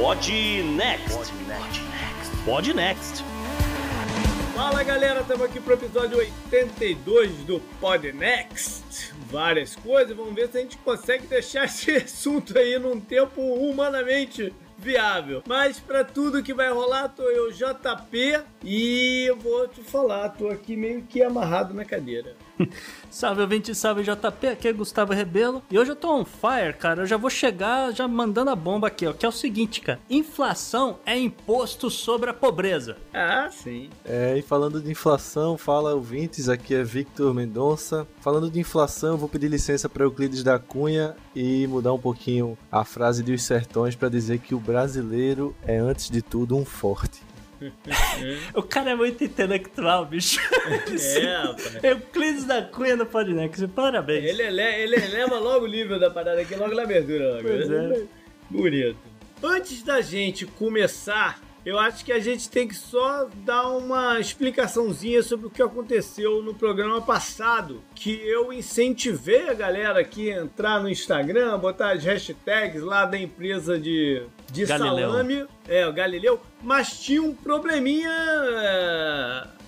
Pod Next. Pod Next. Fala galera, estamos aqui para o episódio 82 do Pod Next. Várias coisas, vamos ver se a gente consegue deixar esse assunto aí num tempo humanamente viável. Mas para tudo que vai rolar, tô eu JP e eu vou te falar, tô aqui meio que amarrado na cadeira. salve ouvinte, salve JP, aqui é Gustavo Rebelo. E hoje eu tô on fire, cara. Eu já vou chegar já mandando a bomba aqui, ó. Que é o seguinte, cara. Inflação é imposto sobre a pobreza. Ah, sim. É, e falando de inflação, fala ouvintes, aqui é Victor Mendonça. Falando de inflação, eu vou pedir licença para Euclides da Cunha e mudar um pouquinho a frase dos sertões para dizer que o brasileiro é antes de tudo um forte. O cara é muito intelectual, bicho. É, rapaz. Euclides da Cunha no Podnext. Parabéns. Ele, ele, ele eleva logo o nível da parada aqui, logo na abertura. Logo. Pois é. Bonito. Antes da gente começar eu acho que a gente tem que só dar uma explicaçãozinha sobre o que aconteceu no programa passado, que eu incentivei a galera aqui a entrar no Instagram, botar as hashtags lá da empresa de, de salame, é, o Galileu, mas tinha um probleminha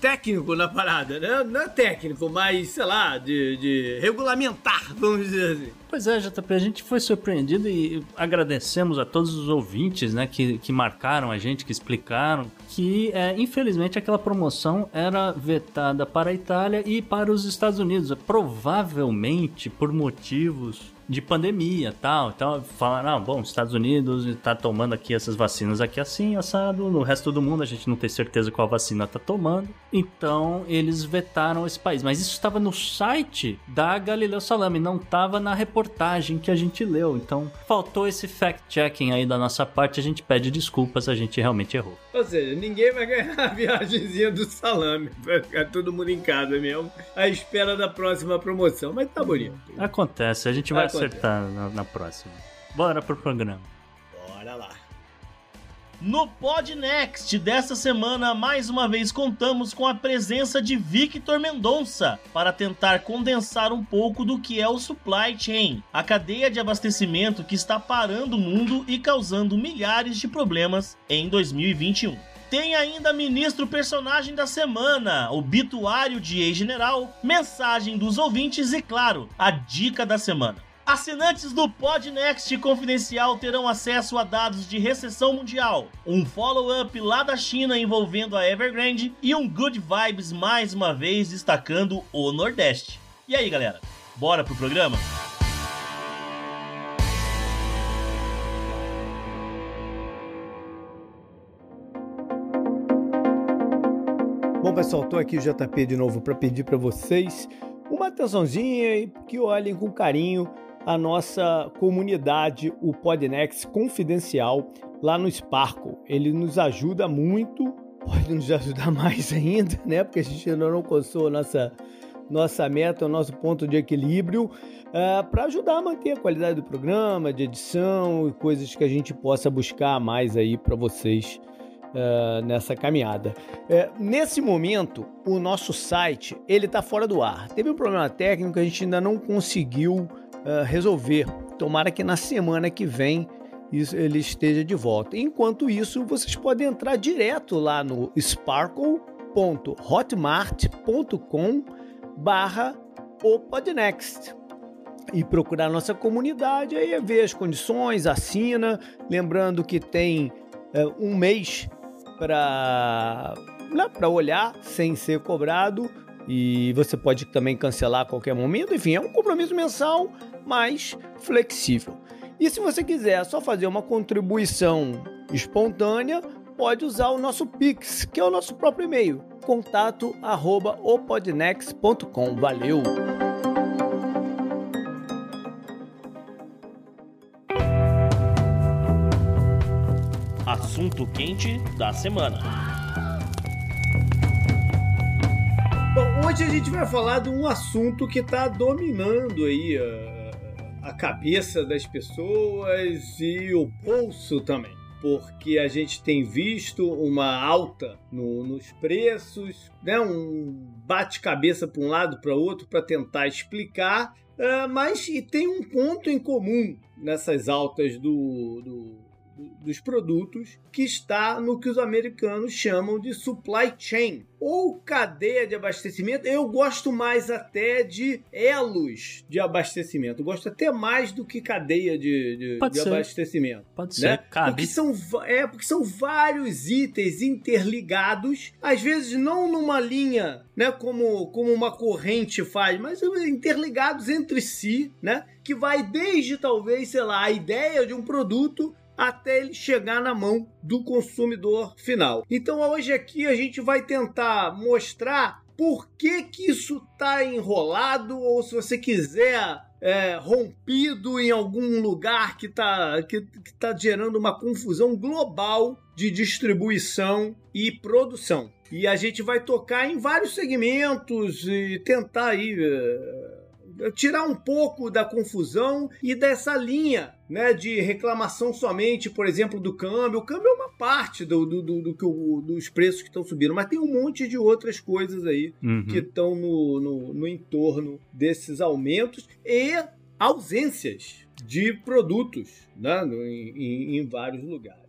técnico na parada, né? Não é técnico, mas, sei lá, de, de regulamentar, vamos dizer assim. Pois é, JP, a gente foi surpreendido e agradecemos a todos os ouvintes, né, que, que marcaram a gente, que explicaram que, é, infelizmente, aquela promoção era vetada para a Itália e para os Estados Unidos, provavelmente por motivos de pandemia tal. Então falaram, ah, bom, os Estados Unidos está tomando aqui essas vacinas aqui assim, assado. No resto do mundo a gente não tem certeza qual vacina está tomando. Então eles vetaram esse país. Mas isso estava no site da Galileu Salame, não estava na reportagem que a gente leu. Então faltou esse fact-checking aí da nossa parte. A gente pede desculpas, a gente realmente errou. Ou seja, ninguém vai ganhar a viagemzinha do salame. Vai ficar todo mundo em casa mesmo, à espera da próxima promoção. Mas tá bonito. Acontece, a gente vai Acontece. acertar na, na próxima. Bora pro programa. No Podnext dessa semana, mais uma vez contamos com a presença de Victor Mendonça para tentar condensar um pouco do que é o supply chain, a cadeia de abastecimento que está parando o mundo e causando milhares de problemas em 2021. Tem ainda ministro personagem da semana, obituário de ex-general, mensagem dos ouvintes e, claro, a dica da semana. Assinantes do Podnext Confidencial terão acesso a dados de recessão mundial, um follow-up lá da China envolvendo a Evergrande e um Good Vibes mais uma vez destacando o Nordeste. E aí, galera? Bora pro programa? Bom, pessoal, tô aqui o JP de novo para pedir para vocês uma atençãozinha e que olhem com carinho a nossa comunidade, o Podnext Confidencial, lá no Sparkle. Ele nos ajuda muito, pode nos ajudar mais ainda, né? Porque a gente ainda não alcançou a nossa, nossa meta, o nosso ponto de equilíbrio, uh, ah, para ajudar a manter a qualidade do programa, de edição e coisas que a gente possa buscar mais aí para vocês. Uh, nessa caminhada. Uh, nesse momento, o nosso site ele está fora do ar. Teve um problema técnico a gente ainda não conseguiu uh, resolver. Tomara que na semana que vem ele esteja de volta. Enquanto isso, vocês podem entrar direto lá no sparkle.hotmart.com barra o Podnext e procurar nossa comunidade aí ver as condições, assina, lembrando que tem uh, um mês para né, para olhar sem ser cobrado e você pode também cancelar a qualquer momento. Enfim, é um compromisso mensal mais flexível. E se você quiser só fazer uma contribuição espontânea, pode usar o nosso Pix, que é o nosso próprio e-mail, contato arroba opodnex.com. Valeu! Assunto quente da semana. Bom, hoje a gente vai falar de um assunto que está dominando aí a a cabeça das pessoas e o bolso também. Porque a gente tem visto uma alta no, nos preços, né? um bate-cabeça para um lado para outro para tentar explicar, uh, mas e tem um ponto em comum nessas altas do, do dos produtos que está no que os americanos chamam de supply chain ou cadeia de abastecimento. Eu gosto mais até de elos de abastecimento. Eu gosto até mais do que cadeia de, de, de abastecimento. Pode né? ser, cabe. Porque são, é, porque são vários itens interligados, às vezes não numa linha, né, como, como uma corrente faz, mas interligados entre si, né, que vai desde talvez, sei lá, a ideia de um produto até ele chegar na mão do consumidor final. Então hoje aqui a gente vai tentar mostrar por que, que isso está enrolado, ou se você quiser é, rompido em algum lugar que está que, que tá gerando uma confusão global de distribuição e produção. E a gente vai tocar em vários segmentos e tentar aí. Tirar um pouco da confusão e dessa linha né, de reclamação somente, por exemplo, do câmbio. O câmbio é uma parte do, do, do, do dos preços que estão subindo, mas tem um monte de outras coisas aí uhum. que estão no, no, no entorno desses aumentos e ausências de produtos né, em, em, em vários lugares.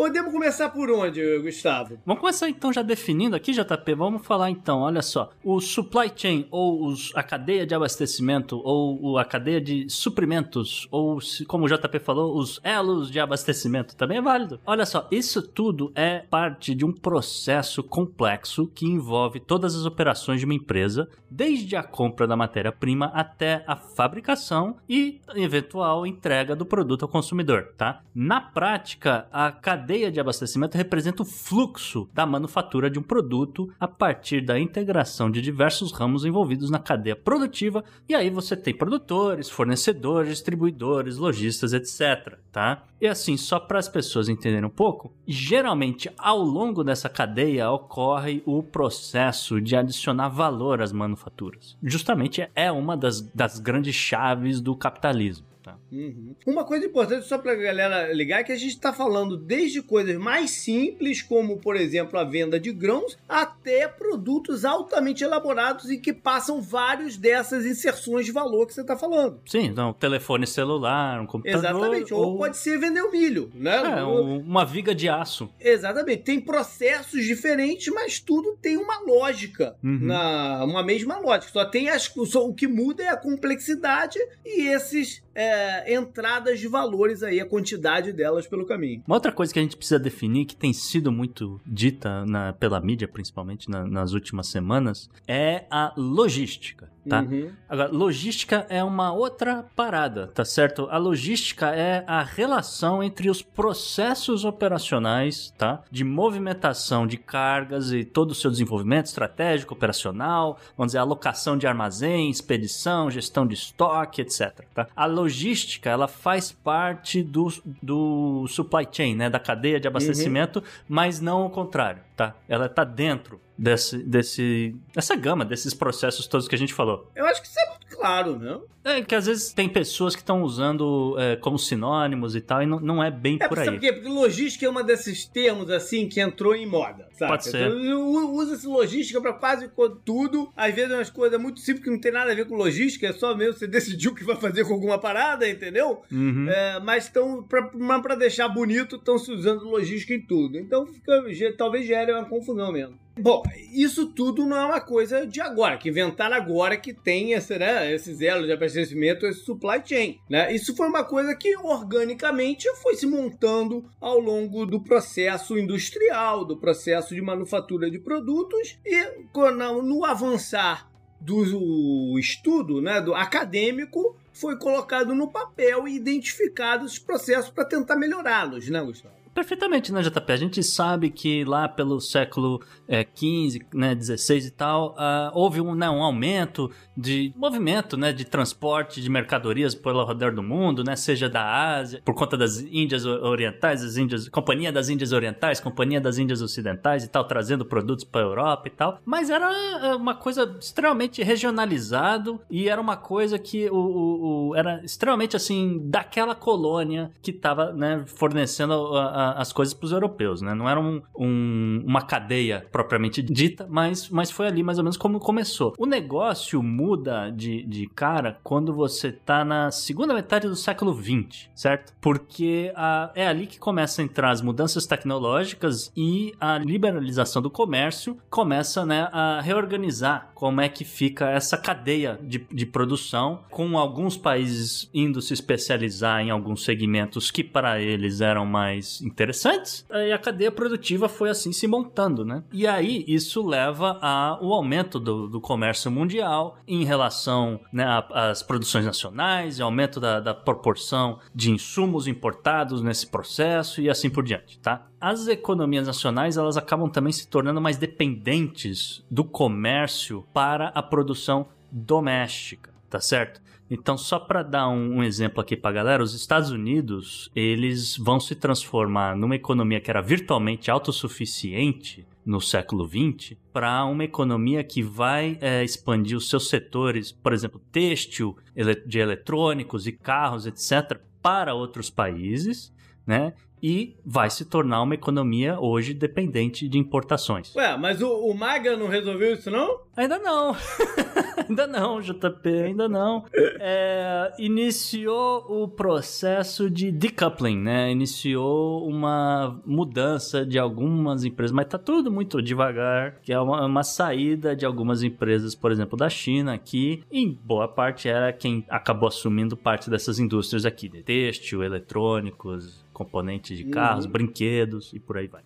Podemos começar por onde, Gustavo? Vamos começar então já definindo aqui, JP. Vamos falar então, olha só. O supply chain, ou os, a cadeia de abastecimento, ou a cadeia de suprimentos, ou como o JP falou, os elos de abastecimento também é válido. Olha só, isso tudo é parte de um processo complexo que envolve todas as operações de uma empresa, desde a compra da matéria-prima até a fabricação e eventual entrega do produto ao consumidor, tá? Na prática, a cadeia cadeia de abastecimento representa o fluxo da manufatura de um produto a partir da integração de diversos ramos envolvidos na cadeia produtiva. E aí você tem produtores, fornecedores, distribuidores, lojistas, etc. Tá? E assim, só para as pessoas entenderem um pouco, geralmente ao longo dessa cadeia ocorre o processo de adicionar valor às manufaturas. Justamente é uma das, das grandes chaves do capitalismo. Tá. Uhum. Uma coisa importante só pra galera ligar é que a gente tá falando desde coisas mais simples, como por exemplo a venda de grãos, até produtos altamente elaborados e que passam vários dessas inserções de valor que você tá falando. Sim, então telefone celular, um computador. Exatamente, ou, ou pode ser vender o milho, né? É, uma viga de aço. Exatamente, tem processos diferentes, mas tudo tem uma lógica, uhum. na, uma mesma lógica. Só tem as, só, o que muda é a complexidade e esses é, entradas de valores aí, a quantidade delas pelo caminho. Uma outra coisa que a gente precisa definir, que tem sido muito dita na, pela mídia, principalmente na, nas últimas semanas, é a logística tá? Uhum. Agora, logística é uma outra parada, tá certo? A logística é a relação entre os processos operacionais, tá? De movimentação de cargas e todo o seu desenvolvimento estratégico, operacional, vamos dizer, alocação de armazém, expedição, gestão de estoque, etc. Tá? A logística, ela faz parte do, do supply chain, né? Da cadeia de abastecimento, uhum. mas não o contrário, tá? Ela tá dentro desse, desse, dessa gama, desses processos todos que a gente falou. Eu acho que isso é muito claro, não? É que às vezes tem pessoas que estão usando é, como sinônimos e tal, e não, não é bem é, por aí. Sabe por quê? Porque logística é um desses termos assim que entrou em moda. Sabe? Pode ser. Então, usa-se logística para quase tudo. Às vezes é umas coisas muito simples que não tem nada a ver com logística, é só mesmo você decidiu o que vai fazer com alguma parada, entendeu? Uhum. É, mas estão, para deixar bonito, estão se usando logística em tudo. Então fica, talvez gere uma confusão mesmo. Bom, isso tudo não é uma coisa de agora, que inventaram agora que tem esse, né, esses elos de abastecimento, esse supply chain. Né? Isso foi uma coisa que organicamente foi se montando ao longo do processo industrial, do processo de manufatura de produtos e no avançar do estudo, né, do acadêmico, foi colocado no papel e identificado os processos para tentar melhorá-los, né, Gustavo? Perfeitamente, né, JP? A gente sabe que lá pelo século XV, é, né, 16 e tal, uh, houve um, né, um aumento de movimento, né, de transporte de mercadorias pelo redor do mundo, né, seja da Ásia, por conta das Índias Orientais, as Índias, Companhia das Índias Orientais, Companhia das Índias Ocidentais e tal, trazendo produtos para a Europa e tal. Mas era é, uma coisa extremamente regionalizado e era uma coisa que o, o, o era extremamente assim daquela colônia que estava, né, fornecendo a, a as coisas para os europeus, né? Não era um, um, uma cadeia propriamente dita, mas, mas foi ali mais ou menos como começou. O negócio muda de, de cara quando você está na segunda metade do século XX, certo? Porque a, é ali que começa a entrar as mudanças tecnológicas e a liberalização do comércio começa né, a reorganizar como é que fica essa cadeia de, de produção, com alguns países indo se especializar em alguns segmentos que para eles eram mais interessantes, e a cadeia produtiva foi assim se montando, né? E aí isso leva ao aumento do, do comércio mundial em relação né, às produções nacionais, e aumento da, da proporção de insumos importados nesse processo e assim por diante, tá? As economias nacionais elas acabam também se tornando mais dependentes do comércio para a produção doméstica, tá certo? Então, só para dar um, um, exemplo aqui para galera, os Estados Unidos eles vão se transformar numa economia que era virtualmente autossuficiente no século XX para uma economia que vai é, expandir os seus setores, por exemplo, têxtil, de eletrônicos e carros, etc., para outros países, né? E vai se tornar uma economia hoje dependente de importações. Ué, mas o, o Maga não resolveu isso não? Ainda não. ainda não, JP, ainda não. É, iniciou o processo de decoupling, né? Iniciou uma mudança de algumas empresas, mas tá tudo muito devagar, que é uma, uma saída de algumas empresas, por exemplo, da China, que em boa parte era quem acabou assumindo parte dessas indústrias aqui, de têxtil, eletrônicos, componentes de carros, uhum. brinquedos e por aí vai.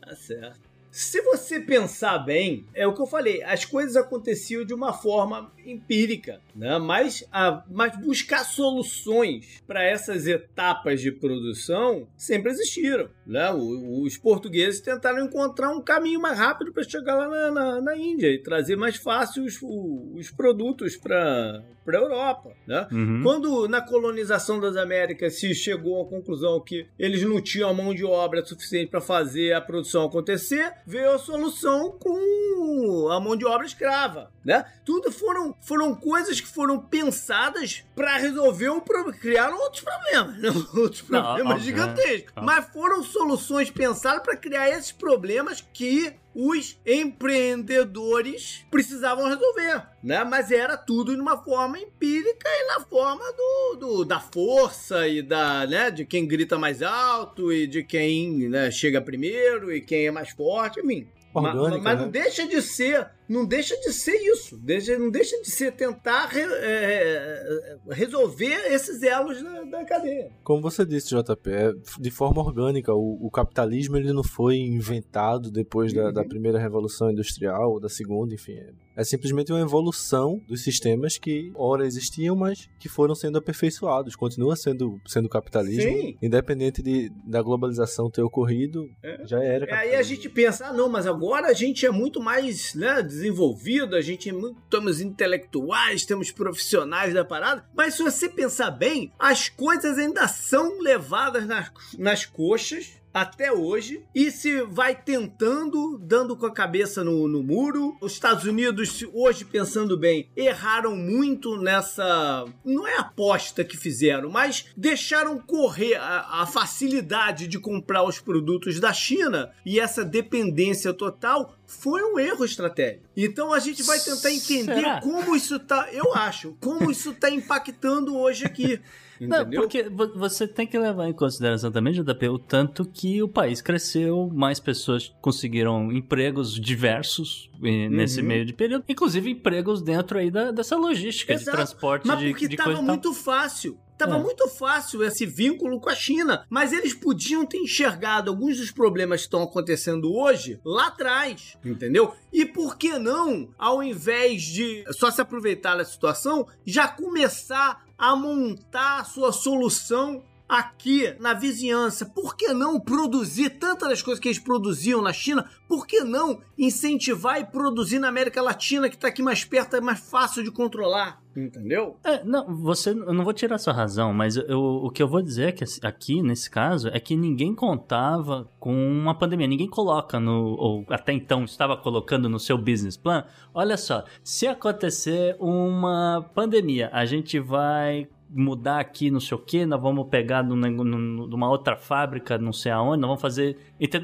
Tá certo. Se você pensar bem, é o que eu falei, as coisas aconteciam de uma forma empírica, né? mas, a, mas buscar soluções para essas etapas de produção sempre existiram. Né? O, os portugueses tentaram encontrar um caminho mais rápido para chegar lá na, na, na, Índia e trazer mais fácil os, os produtos para a Europa. Né? Uhum. Quando na colonização das Américas se chegou à conclusão que eles não tinham a mão de obra suficiente para fazer a produção acontecer, veio a solução com a mão de obra escrava. Né? Tudo foram, foram coisas que foram pensadas para resolver um problema. Criaram outros problemas, né? outros problemas não, gigantescos. Não. Mas foram soluções pensadas para criar esses problemas que os empreendedores precisavam resolver, né? Mas era tudo de uma forma empírica e na forma do, do, da força e da, né, de quem grita mais alto e de quem né, chega primeiro e quem é mais forte, enfim. Orgânica, mas, mas não né? deixa de ser não deixa de ser isso. Não deixa de ser tentar re, é, resolver esses elos da, da, cadeia. Como você disse, JP, é de forma orgânica. O, o, capitalismo ele não foi inventado depois da, uhum. da, primeira revolução industrial ou da segunda, enfim. É, é, simplesmente uma evolução dos sistemas que ora existiam, mas que foram sendo aperfeiçoados. Continua sendo, sendo capitalismo. Sim. Independente de, da globalização ter ocorrido, é. já era. Aí a gente pensa, ah, não, mas agora a gente é muito mais né, desenvolvido, a gente é muito, temos intelectuais, temos profissionais da parada, mas se você pensar bem, as coisas ainda são levadas nas, nas coxas até hoje e se vai tentando, dando com a cabeça no, no muro. Os Estados Unidos, hoje pensando bem, erraram muito nessa. Não é aposta que fizeram, mas deixaram correr a, a facilidade de comprar os produtos da China e essa dependência total foi um erro estratégico. Então a gente vai tentar entender Será? como isso tá, eu acho, como isso tá impactando hoje aqui. Não, porque você tem que levar em consideração também, JP, o tanto que o país cresceu, mais pessoas conseguiram empregos diversos eh, nesse uhum. meio de período, inclusive empregos dentro aí da, dessa logística Exato. de transporte Mas de, porque de tava muito fácil. Tava é. muito fácil esse vínculo com a China, mas eles podiam ter enxergado alguns dos problemas que estão acontecendo hoje lá atrás, entendeu? E por que não, ao invés de só se aproveitar da situação, já começar a montar a sua solução aqui na vizinhança. Por que não produzir tantas das coisas que eles produziam na China? Por que não incentivar e produzir na América Latina, que está aqui mais perto, é mais fácil de controlar? Entendeu? É, não, você, eu não vou tirar sua razão, mas eu, o que eu vou dizer é que aqui, nesse caso, é que ninguém contava com uma pandemia. Ninguém coloca no, ou até então estava colocando no seu business plan. Olha só, se acontecer uma pandemia, a gente vai mudar aqui, não sei o que, nós vamos pegar numa outra fábrica, não sei aonde, nós vamos fazer.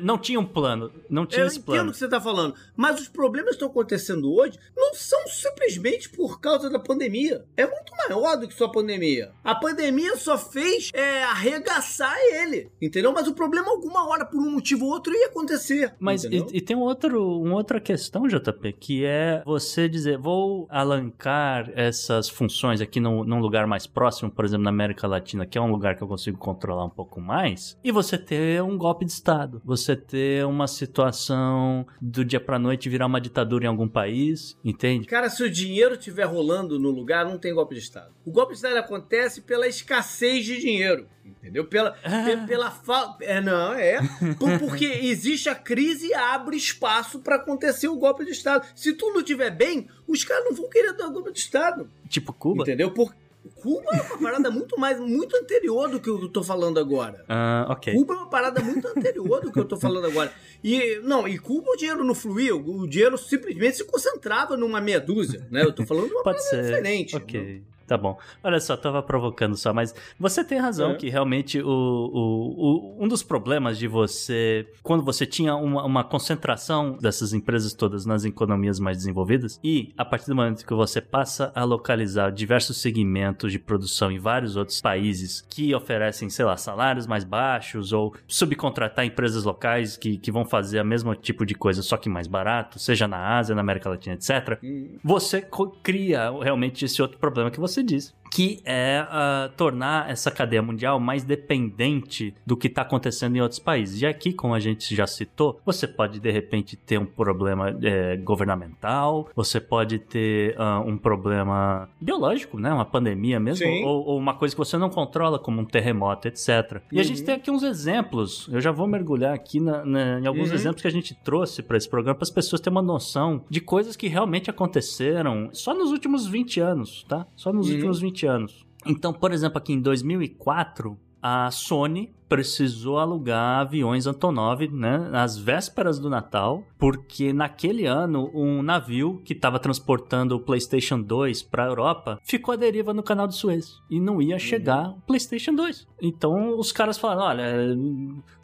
Não tinha um plano, não tinha Eu esse plano. Eu entendo o que você está falando, mas os problemas que estão acontecendo hoje não são simplesmente por causa da pandemia. É muito maior do que só a pandemia. A pandemia só fez é, arregaçar ele, entendeu? Mas o problema, alguma hora, por um motivo ou outro, ia acontecer. Mas e, e, tem um outro, uma outra questão, JP, que é você dizer, vou alancar essas funções aqui num, num lugar mais próximo, por exemplo, na América Latina, que é um lugar que eu consigo controlar um pouco mais, e você ter um golpe de Estado, você ter uma situação do dia pra noite virar uma ditadura em algum país, entende? Cara, se o dinheiro estiver rolando no lugar, não tem golpe de Estado. O golpe de Estado acontece pela escassez de dinheiro. Entendeu? Pela, ah. pela falta. É, não, é. Por, porque existe a crise e abre espaço para acontecer o golpe de Estado. Se tudo estiver bem, os caras não vão querer dar golpe de Estado. Tipo Cuba? Entendeu? Por, Cuba é uma parada muito mais, muito anterior do que eu tô falando agora. Uh, ok. Cuba é uma parada muito anterior do que eu tô falando agora. E, não, e Cuba o dinheiro não fluía, o dinheiro simplesmente se concentrava numa meia dúzia, né? Eu tô falando de uma Pode parada ser. diferente. Ok. Não? Tá bom. Olha só, tava provocando só, mas você tem razão é. que realmente o, o, o, um dos problemas de você, quando você tinha uma, uma, concentração dessas empresas todas nas economias mais desenvolvidas, e a partir do momento que você passa a localizar diversos segmentos de produção em vários outros países que oferecem, sei lá, salários mais baixos, ou subcontratar empresas locais que, que vão fazer o mesmo tipo de coisa, só que mais barato, seja na Ásia, na América Latina, etc., hum. você cria realmente esse outro problema que você você disse que é uh, tornar essa cadeia mundial mais dependente do que está acontecendo em outros países. E aqui, como a gente já citou, você pode de repente ter um problema é, governamental, você pode ter uh, um problema biológico, né? Uma pandemia mesmo, ou, ou, uma coisa que você não controla, como um terremoto, etc. E uhum. a gente tem aqui uns exemplos. Eu já vou mergulhar aqui na, na, em alguns uhum. exemplos que a gente trouxe para esse programa para as pessoas terem uma noção de coisas que realmente aconteceram só nos últimos 20 anos, tá? Só nos. Últimos 20 anos. Então, por exemplo, aqui em 2004, a Sony precisou alugar aviões Antonov, né, nas vésperas do Natal, porque naquele ano um navio que estava transportando o PlayStation 2 para a Europa ficou à deriva no Canal de Suez e não ia chegar o PlayStation 2. Então os caras falaram: olha,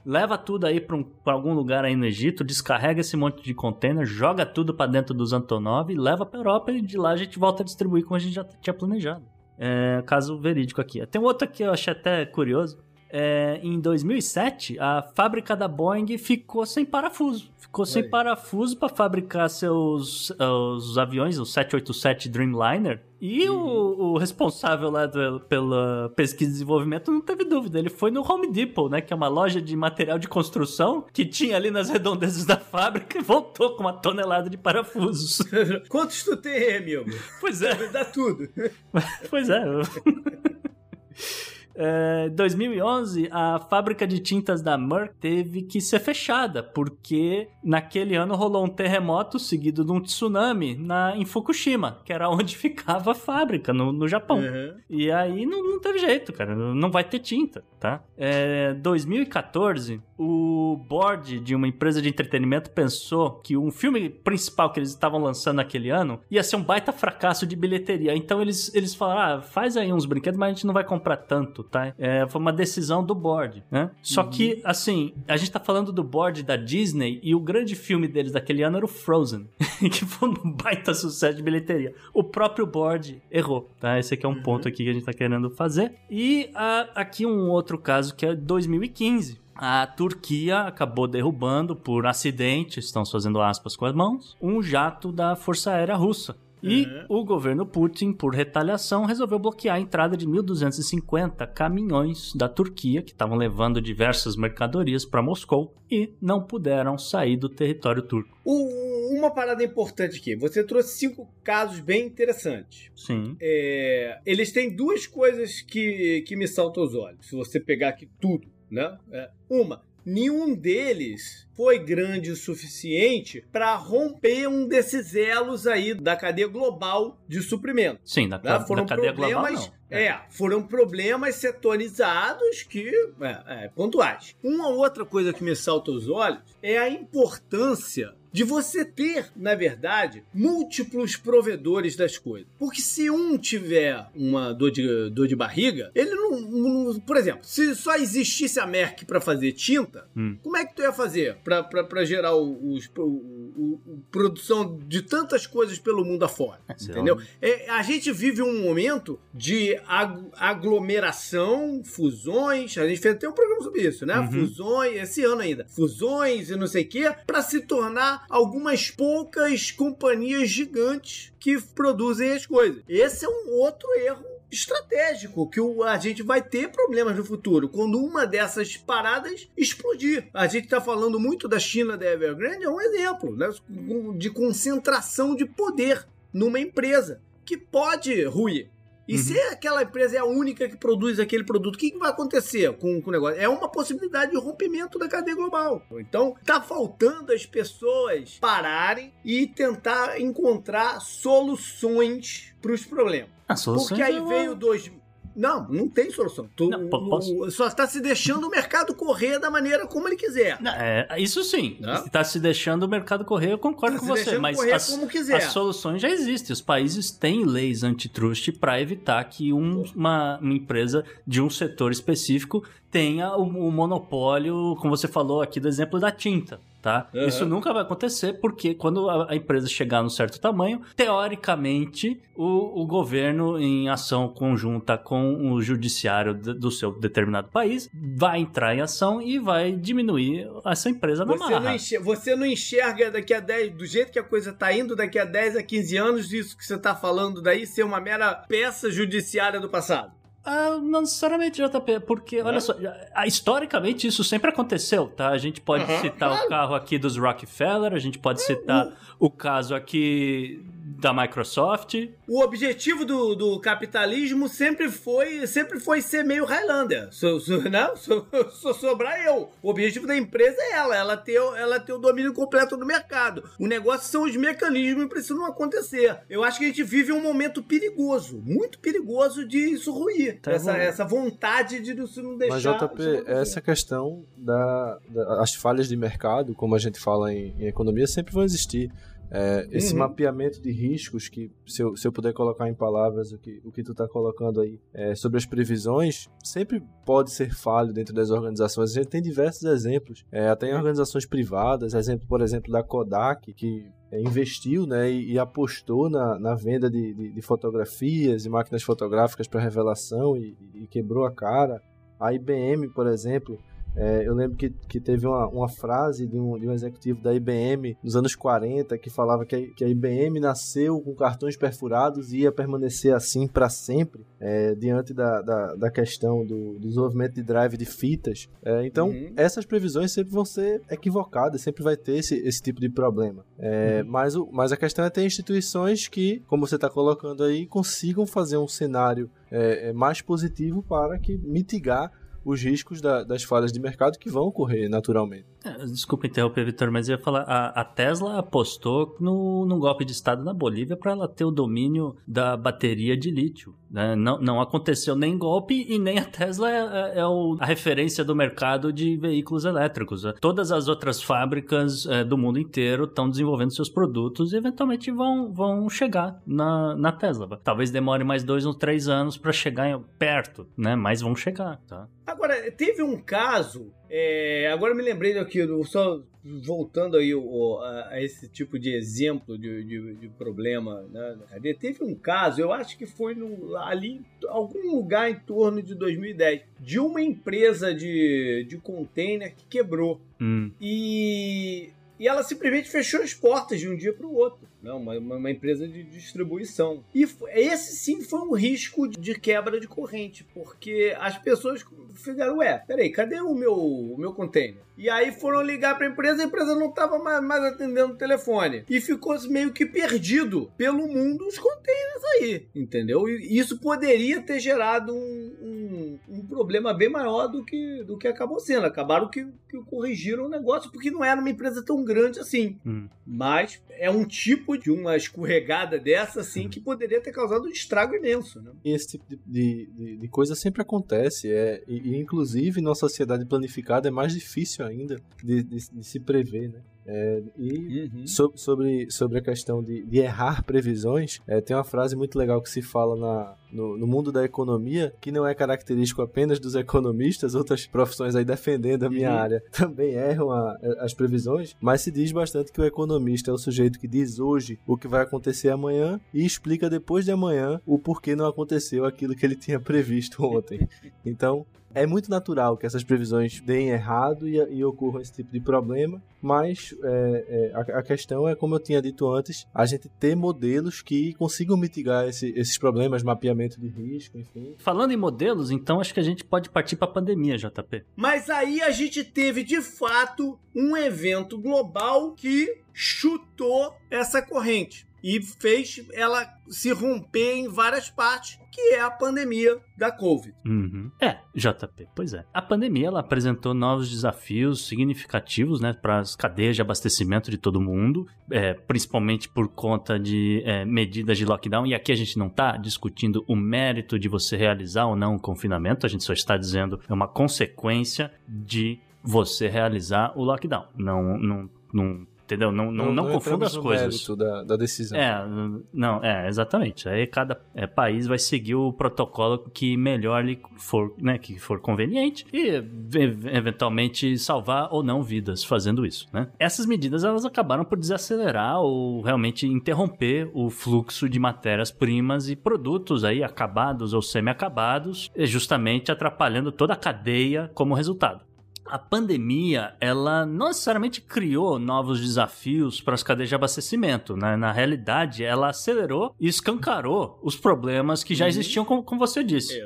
leva tudo aí para um, algum lugar aí no Egito, descarrega esse monte de container, joga tudo para dentro dos Antonov, leva para Europa e de lá a gente volta a distribuir como a gente já tinha planejado. É, caso verídico aqui. Tem outro que eu achei até curioso. É, em 2007, a fábrica da Boeing ficou sem parafuso. Ficou sem parafuso para fabricar seus os aviões, o 787 Dreamliner. E uhum. o, o, responsável lá do, pela pesquisa e desenvolvimento não teve dúvida. Ele foi no Home Depot, né? Que é uma loja de material de construção que tinha ali nas redondezas da fábrica e voltou com uma tonelada de parafusos. Quantos tu tem, amigo? Pois é. Dá tudo. pois é. É, 2011, a fábrica de tintas da Merck teve que ser fechada, porque naquele ano rolou um terremoto seguido de um tsunami na, em Fukushima, que era onde ficava a fábrica, no, no Japão. Uhum. E aí não, não, teve jeito, cara, não vai ter tinta, tá? É, 2014, o board de uma empresa de entretenimento pensou que um filme principal que eles estavam lançando naquele ano ia ser um baita fracasso de bilheteria. Então eles, eles falaram: ah, faz aí uns brinquedos, mas a gente não vai comprar tanto, tá? É, foi uma decisão do board, né? Só uhum. que, assim, a gente tá falando do board da Disney e o grande filme deles daquele ano era o Frozen, que foi um baita sucesso de bilheteria. O próprio board errou, tá? Esse aqui é um uhum. ponto aqui que a gente tá querendo fazer. E uh, aqui um outro caso que é 2015 a Turquia acabou derrubando por acidente, estão fazendo aspas com as mãos, um jato da Força Aérea Russa. E uhum. o governo Putin, por retaliação, resolveu bloquear a entrada de 1.250 caminhões da Turquia que estavam levando diversas mercadorias para Moscou e não puderam sair do território turco. Uma parada importante aqui: você trouxe cinco casos bem interessantes. Sim. É, eles têm duas coisas que, que me saltam aos olhos, se você pegar aqui tudo né? É. Uma, nenhum deles foi grande o suficiente para romper um desses elos aí da cadeia global de suprimento. Sim, da, né? foram da cadeia global não. É. é. foram problemas setonizados que é, é, pontuais. Uma outra coisa que me salta aos olhos é a importância de você ter, na verdade, múltiplos provedores das coisas. Porque se um tiver uma dor de, dor de barriga, ele não, não Por exemplo, se só existisse a Merck para fazer tinta, hum. como é que tu ia fazer para gerar os, o, o, o, produção de tantas coisas pelo mundo afora? É, entendeu? É, a gente vive um momento de ag aglomeração, fusões. A gente fez até um programa sobre isso, né? Uhum. Fusões, esse ano ainda. Fusões e não sei o quê, para se tornar algumas poucas companhias gigantes que produzem as coisas. Esse é um outro erro estratégico que a gente vai ter problemas no futuro quando uma dessas paradas explodir. A gente está falando muito da China da Evergrande, é um exemplo né, de concentração de poder numa empresa que pode ruir. E uhum. se aquela empresa é a única que produz aquele produto, o que, que vai acontecer com, com o negócio? É uma possibilidade de rompimento da cadeia global. Então, tá faltando as pessoas pararem e tentar encontrar soluções para os problemas. Porque aí veio dois não, não tem solução. Tu, não. Só está se deixando o mercado correr da maneira como ele quiser. É, isso sim. Está se deixando o mercado correr, eu concordo tá com você. Mas as, as, soluções já existem. Os países têm leis antitrust para evitar que um, uma, uma empresa de um setor específico tenha o, o monopólio, como você falou aqui do exemplo da tinta tá? Uhum. Isso nunca vai acontecer porque quando a, empresa chegar num certo tamanho, teoricamente, o, o governo, em ação conjunta com o judiciário do seu determinado país, vai entrar em ação e vai diminuir essa empresa na você marra. Não enxerga, você não enxerga daqui a 10, do jeito que a coisa tá indo, daqui a 10 a 15 anos, isso que você tá falando daí ser uma mera peça judiciária do passado? Ah, não necessariamente, JP, porque, olha só, historicamente isso sempre aconteceu, tá? A gente pode uhum, citar claro. o carro aqui dos Rockefeller, a gente pode citar uhum. o caso aqui da Microsoft. O objetivo do, do capitalismo sempre foi sempre foi ser meio Highlander. So, so, não? So, so, sobrar eu. O objetivo da empresa é ela, ela ter, ela ter o domínio completo do mercado. O negócio são os mecanismos para isso não acontecer. Eu acho que a gente vive um momento perigoso, muito perigoso de isso ruir. Tá essa, essa vontade de isso não deixar. Mas, JP, essa questão das da, as falhas de mercado, como a gente fala em, em economia, sempre vão existir. É, esse uhum. mapeamento de riscos, que se eu, se eu puder colocar em palavras o que, o que tu está colocando aí, é, sobre as previsões, sempre pode ser falho dentro das organizações. A gente tem diversos exemplos, é, até em organizações privadas, exemplo, por exemplo, da Kodak, que é, investiu né, e, e, apostou na, na venda de, de, de, fotografias e máquinas fotográficas para revelação e, e quebrou a cara. A IBM, por exemplo, é, eu lembro que, que teve uma, uma frase de um, de um executivo da IBM nos anos 40 que falava que a, que a IBM nasceu com cartões perfurados e ia permanecer assim para sempre, é, diante da, da, da questão do, do, desenvolvimento de drive de fitas. É, então, uhum. essas previsões sempre vão ser equivocadas, sempre vai ter esse, esse tipo de problema. É, uhum. mas, o, mas a questão é ter instituições que, como você está colocando aí, consigam fazer um cenário é, é, mais positivo para que mitigar os riscos da, das falhas de mercado que vão ocorrer naturalmente. É, desculpa interromper, Vitor, mas eu ia falar, a, a Tesla apostou no, num golpe de Estado na Bolívia para ela ter o domínio da bateria de lítio. Né? Não, não aconteceu nem golpe e nem a Tesla é, é, é o, a referência do mercado de veículos elétricos. Todas as outras fábricas é, do mundo inteiro estão desenvolvendo seus produtos e eventualmente vão, vão chegar na, na Tesla. Talvez demore mais dois ou três anos para chegar perto, né? mas vão chegar. Tá? Agora, teve um caso é, agora me lembrei aqui, só voltando aí a, a, esse tipo de exemplo de, de, de problema né, na cadeia, teve um caso, eu acho que foi no, ali algum lugar em torno de 2010, de uma empresa de, de container que quebrou. Hum. E, e ela simplesmente fechou as portas de um dia para o outro não, uma, uma, empresa de distribuição. E esse sim foi um risco de quebra de corrente, porque as pessoas fizeram, ué, peraí, cadê o meu, o meu container? E aí foram ligar para a empresa, a empresa não estava mais, mais, atendendo o telefone. E ficou meio que perdido pelo mundo os containers aí, entendeu? E isso poderia ter gerado um, um, um problema bem maior do que, do que acabou sendo. Acabaram que, que corrigiram o negócio, porque não era uma empresa tão grande assim. Hum. Mas é um tipo de uma escorregada dessa, assim, que poderia ter causado um estrago imenso. Né? E esse tipo de, de, de coisa sempre acontece. É, e, e, inclusive, na sociedade planificada é mais difícil ainda de, de, de se prever, né? É, e uhum. so, sobre, sobre a questão de, de errar previsões, é, tem uma frase muito legal que se fala na, no, no, mundo da economia, que não é característico apenas dos economistas, outras profissões aí defendendo a minha uhum. área também erram a, as previsões, mas se diz bastante que o economista é o sujeito que diz hoje o que vai acontecer amanhã e explica depois de amanhã o porquê não aconteceu aquilo que ele tinha previsto ontem. Então, é muito natural que essas previsões deem errado e, e ocorram esse tipo de problema, mas é, é, a, a, questão é, como eu tinha dito antes, a gente ter modelos que consigam mitigar esse, esses problemas, mapeamento de risco, enfim. Falando em modelos, então acho que a gente pode partir para a pandemia, JP. Mas aí a gente teve de fato um evento global que chutou essa corrente e fez ela se romper em várias partes, que é a pandemia da Covid. Uhum. É, JP, pois é. A pandemia ela apresentou novos desafios significativos né, para as cadeias de abastecimento de todo mundo, é, principalmente por conta de é, medidas de lockdown. E aqui a gente não está discutindo o mérito de você realizar ou não o confinamento, a gente só está dizendo é uma consequência de você realizar o lockdown. Não, não, não Entendeu? Não, não, não, não confunda as coisas. Da, da decisão. É, não, é, exatamente. Aí cada é, país vai seguir o protocolo que melhor lhe for, né, que for conveniente e eventualmente salvar ou não vidas fazendo isso, né? Essas medidas elas acabaram por desacelerar ou realmente interromper o fluxo de matérias-primas e produtos aí acabados ou semi-acabados, justamente atrapalhando toda a cadeia como resultado a pandemia, ela não necessariamente criou novos desafios para as cadeias de abastecimento. Né? Na realidade, ela acelerou e escancarou os problemas que já uhum. existiam, como, como você disse.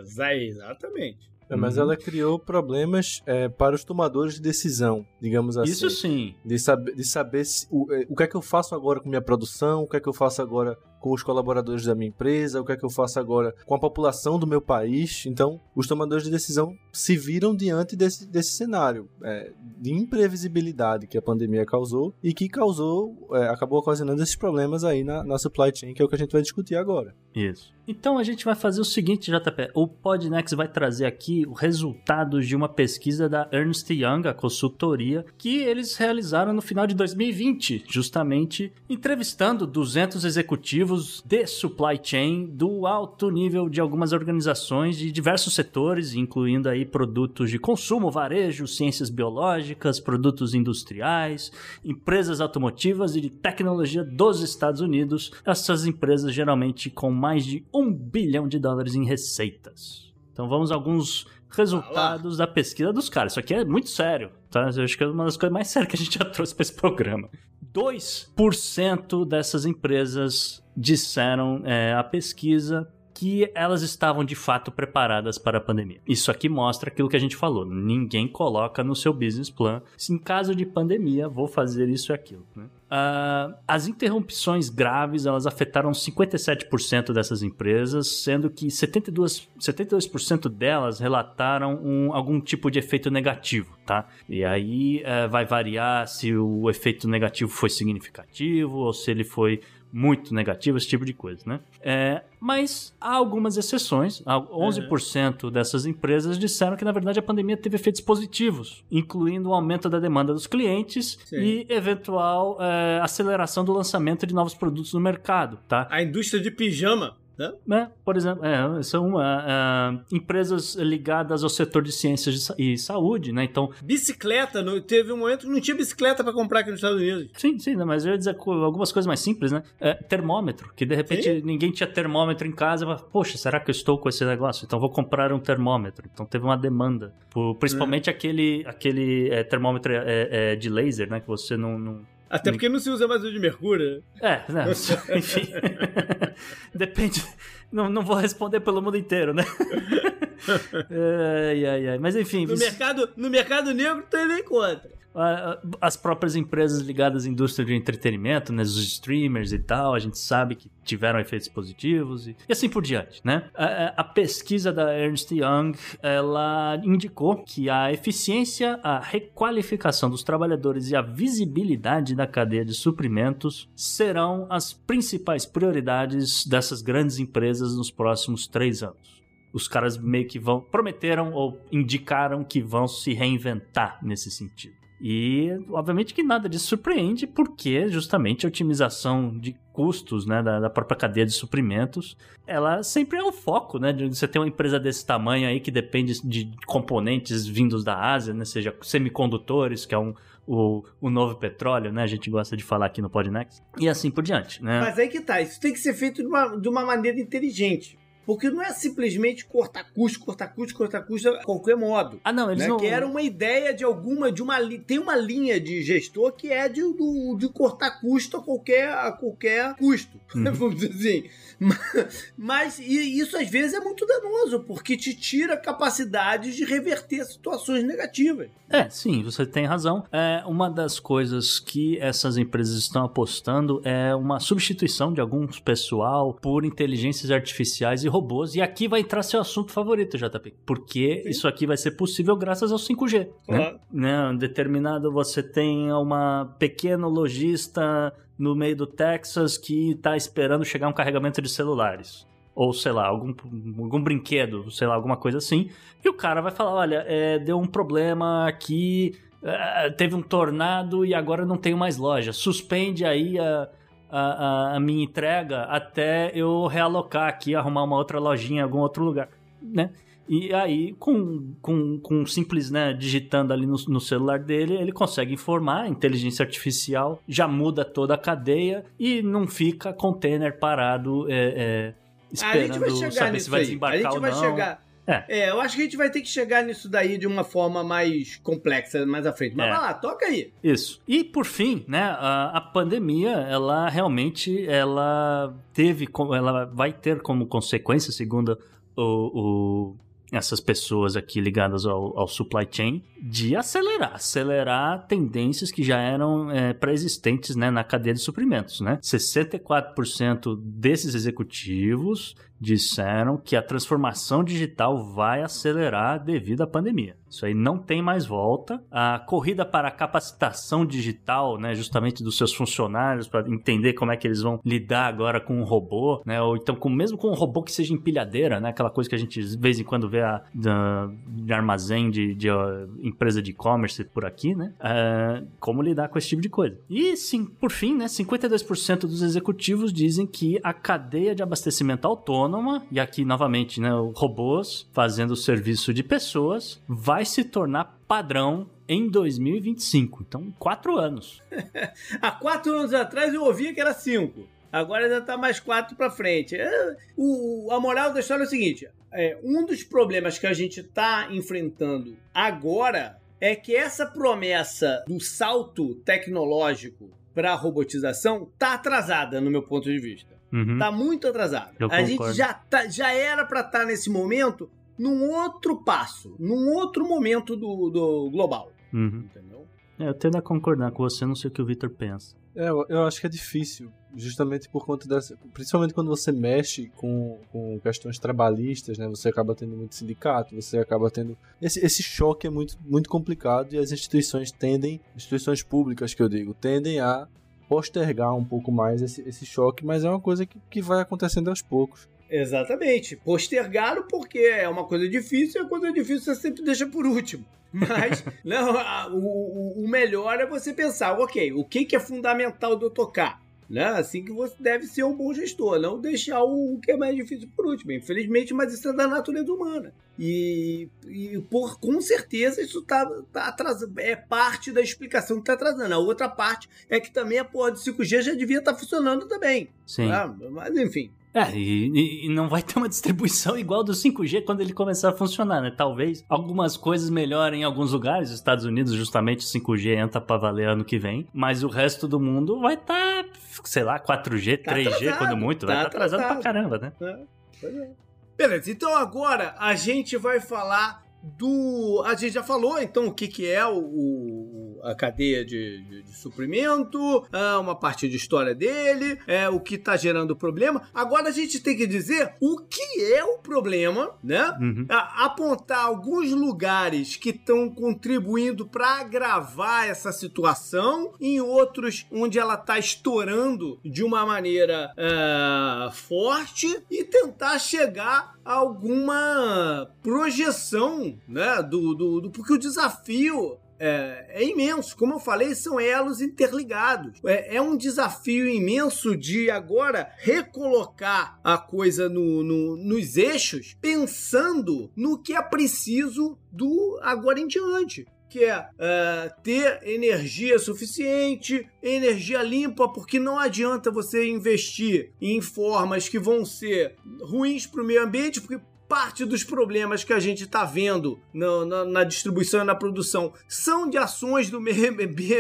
Exatamente. É, mas uhum. ela criou problemas é, para os tomadores de decisão, digamos assim. Isso sim. De, sab de saber se, o, é, o que é que eu faço agora com minha produção, o que é que eu faço agora com os colaboradores da minha empresa, o que é que eu faço agora com a população do meu país. Então, os tomadores de decisão se viram diante desse, desse cenário é, de imprevisibilidade que a pandemia causou e que causou, é, acabou ocasionando esses problemas aí na, na supply chain, que é o que a gente vai discutir agora. Isso. Então a gente vai fazer o seguinte, JP. O Podnext vai trazer aqui o resultado de uma pesquisa da Ernst Young, a consultoria, que eles realizaram no final de 2020, justamente entrevistando 200 executivos de supply chain do alto nível de algumas organizações de diversos setores, incluindo aí produtos de consumo, varejo, ciências biológicas, produtos industriais, empresas automotivas e de tecnologia dos Estados Unidos. Essas empresas geralmente com mais de um bilhão de dólares em receitas. Então vamos a alguns resultados da pesquisa dos caras. Isso aqui é muito sério, tá? Eu acho que é uma das coisas mais sérias que a gente já trouxe para esse programa. 2% dessas empresas disseram é, a pesquisa que elas estavam de fato preparadas para a pandemia. Isso aqui mostra aquilo que a gente falou. Ninguém coloca no seu business plan, se em caso de pandemia, vou fazer isso e aquilo. Né? Uh, as interrupções graves elas afetaram 57% dessas empresas, sendo que 72%, 72 delas relataram um, algum tipo de efeito negativo, tá? E aí uh, vai variar se o efeito negativo foi significativo ou se ele foi muito negativo, esse tipo de coisa, né? É, mas há algumas exceções. 11% uhum. dessas empresas disseram que, na verdade, a pandemia teve efeitos positivos, incluindo o aumento da demanda dos clientes Sim. e eventual é, aceleração do lançamento de novos produtos no mercado, tá? A indústria de pijama? É, por exemplo, é, são é, empresas ligadas ao setor de ciências e saúde, né? Então. Bicicleta, no, teve um momento que não tinha bicicleta para comprar aqui nos Estados Unidos. Sim, sim, né? mas eu ia dizer algumas coisas mais simples, né? É, termômetro, que de repente sim. ninguém tinha termômetro em casa, mas, poxa, será que eu estou com esse negócio? Então vou comprar um termômetro. Então teve uma demanda, por, principalmente aquele, aquele é, termômetro é, de laser, né? Que você não, não até porque não se usa mais o de mercúrio. É, né? enfim. Depende. Não, não vou responder pelo mundo inteiro, né? ai, ai, ai. Mas enfim. No, mercado, no mercado negro, tem nem contra as próprias empresas ligadas à indústria de entretenimento, né, os streamers e tal, a gente sabe que tiveram efeitos positivos e, e assim por diante, né? A, a, pesquisa da Ernst Young, ela indicou que a eficiência, a requalificação dos trabalhadores e a visibilidade da cadeia de suprimentos serão as principais prioridades dessas grandes empresas nos próximos três anos os caras meio que vão prometeram ou indicaram que vão se reinventar nesse sentido. E, obviamente, que nada disso surpreende, porque justamente a otimização de custos né, da, da, própria cadeia de suprimentos, ela sempre é o foco, né? De você ter uma empresa desse tamanho aí que depende de componentes vindos da Ásia, né? Seja semicondutores, que é um, o, o novo petróleo, né? A gente gosta de falar aqui no Podnext. E assim por diante, né? Mas aí que tá, isso tem que ser feito de uma, de uma maneira inteligente. Porque não é simplesmente cortar custo, cortar custo, cortar custo a qualquer modo. Ah, não, eles né? não. Que era uma ideia de alguma, de uma tem uma linha de gestor que é de, de, de cortar custo a qualquer, a qualquer custo. Uhum. Vamos dizer assim. Mas isso às vezes é muito danoso, porque te tira capacidade de reverter situações negativas. É, sim, você tem razão. É, uma das coisas que essas empresas estão apostando é uma substituição de alguns pessoal por inteligências artificiais e robôs. E aqui vai entrar seu assunto favorito, JP. Porque sim. isso aqui vai ser possível graças ao 5G. Né? né? Determinado, você tem uma pequena lojista no meio do Texas que está esperando chegar um carregamento de celulares. Ou, sei lá, algum, algum brinquedo, sei lá, alguma coisa assim. E o cara vai falar: olha, é, deu um problema aqui, é, teve um tornado e agora não tenho mais loja. Suspende aí a, a, a, minha entrega até eu realocar aqui, arrumar uma outra lojinha em algum outro lugar, né? E aí, com, com, com simples, né, digitando ali no, no, celular dele, ele consegue informar, a inteligência artificial já muda toda a cadeia e não fica container parado é, é, esperando saber se vai desembarcar ou não. Chegar... É. é. eu acho que a gente vai ter que chegar nisso daí de uma forma mais complexa mais à frente. Mas é. vai lá, toca aí. Isso. E por fim, né, a, a, pandemia, ela realmente, ela teve, ela vai ter como consequência, segundo o, o essas pessoas aqui ligadas ao, ao, supply chain de acelerar, acelerar tendências que já eram é, pré-existentes né, na cadeia de suprimentos. Né? 64% desses executivos disseram que a transformação digital vai acelerar devido à pandemia. Isso aí não tem mais volta. A corrida para a capacitação digital, né, justamente dos seus funcionários para entender como é que eles vão lidar agora com um robô, né, ou então com mesmo com um robô que seja empilhadeira, né, aquela coisa que a gente de vez em quando vê a, da, de armazém de, de uh, empresa de e-commerce por aqui, né, uh, como lidar com esse tipo de coisa. E sim, por fim, né, 52% dos executivos dizem que a cadeia de abastecimento autônoma e aqui novamente, né, robôs fazendo o serviço de pessoas vai vai se tornar padrão em 2025. Então, quatro anos. Há quatro anos atrás eu ouvia que era cinco. Agora já está mais quatro para frente. É, o, a moral da história é o seguinte: é, um dos problemas que a gente está enfrentando agora é que essa promessa do salto tecnológico para a robotização está atrasada, no meu ponto de vista. Uhum. Tá muito atrasada. a gente já, tá, já era para estar tá nesse momento num outro passo, num outro momento do, do global. Uhum. Entendeu? É, eu tendo a concordar com você, não sei o que o Victor pensa. É, eu acho que é difícil, justamente por conta dessa. Principalmente quando você mexe com, com questões trabalhistas, né? Você acaba tendo muito sindicato, você acaba tendo. Esse, esse choque é muito, muito complicado e as instituições tendem, instituições públicas que eu digo, tendem a postergar um pouco mais esse, esse choque, mas é uma coisa que, que vai acontecendo aos poucos. Exatamente. Postergaram porque é uma coisa difícil e a coisa difícil você sempre deixa por último. Mas não, o, o melhor é você pensar, ok, o que, que é fundamental de eu tocar? Né? Assim que você deve ser um bom gestor, não deixar o que é mais difícil por último. Infelizmente, mas isso é da natureza humana. E, e por, com certeza isso tá, tá atrasando, é parte da explicação que está atrasando. A outra parte é que também a porra de 5G já devia estar tá funcionando também. Sim. Né? Mas enfim, é, e, e, não vai ter uma distribuição igual do 5G quando ele começar a funcionar, né? Talvez algumas coisas melhorem em alguns lugares. Estados Unidos, justamente, 5G entra pra valer ano que vem. Mas o resto do mundo vai estar, tá, sei lá, 4G, tá 3G, atrasado, quando muito. Tá vai estar tá atrasado, atrasado pra caramba, né? É, é. Beleza, então agora a gente vai falar do. A gente já falou então o que, que é o a cadeia de, de, de suprimento, ah, uma parte de história dele, é, o que está gerando o problema. Agora a gente tem que dizer o que é o problema, né? Uhum. apontar alguns lugares que estão contribuindo para agravar essa situação, em outros onde ela está estourando de uma maneira uh, forte e tentar chegar alguma projeção, né? Do, do, do, porque o desafio é, é, imenso. Como eu falei, são elos interligados. É, é, um desafio imenso de agora recolocar a coisa no, no, nos eixos, pensando no que é preciso do agora em diante que é uh, ter energia suficiente, energia limpa, porque não adianta você investir em formas que vão ser ruins para o meio ambiente, porque parte dos problemas que a gente está vendo na, na, na, distribuição e na produção são de ações do meio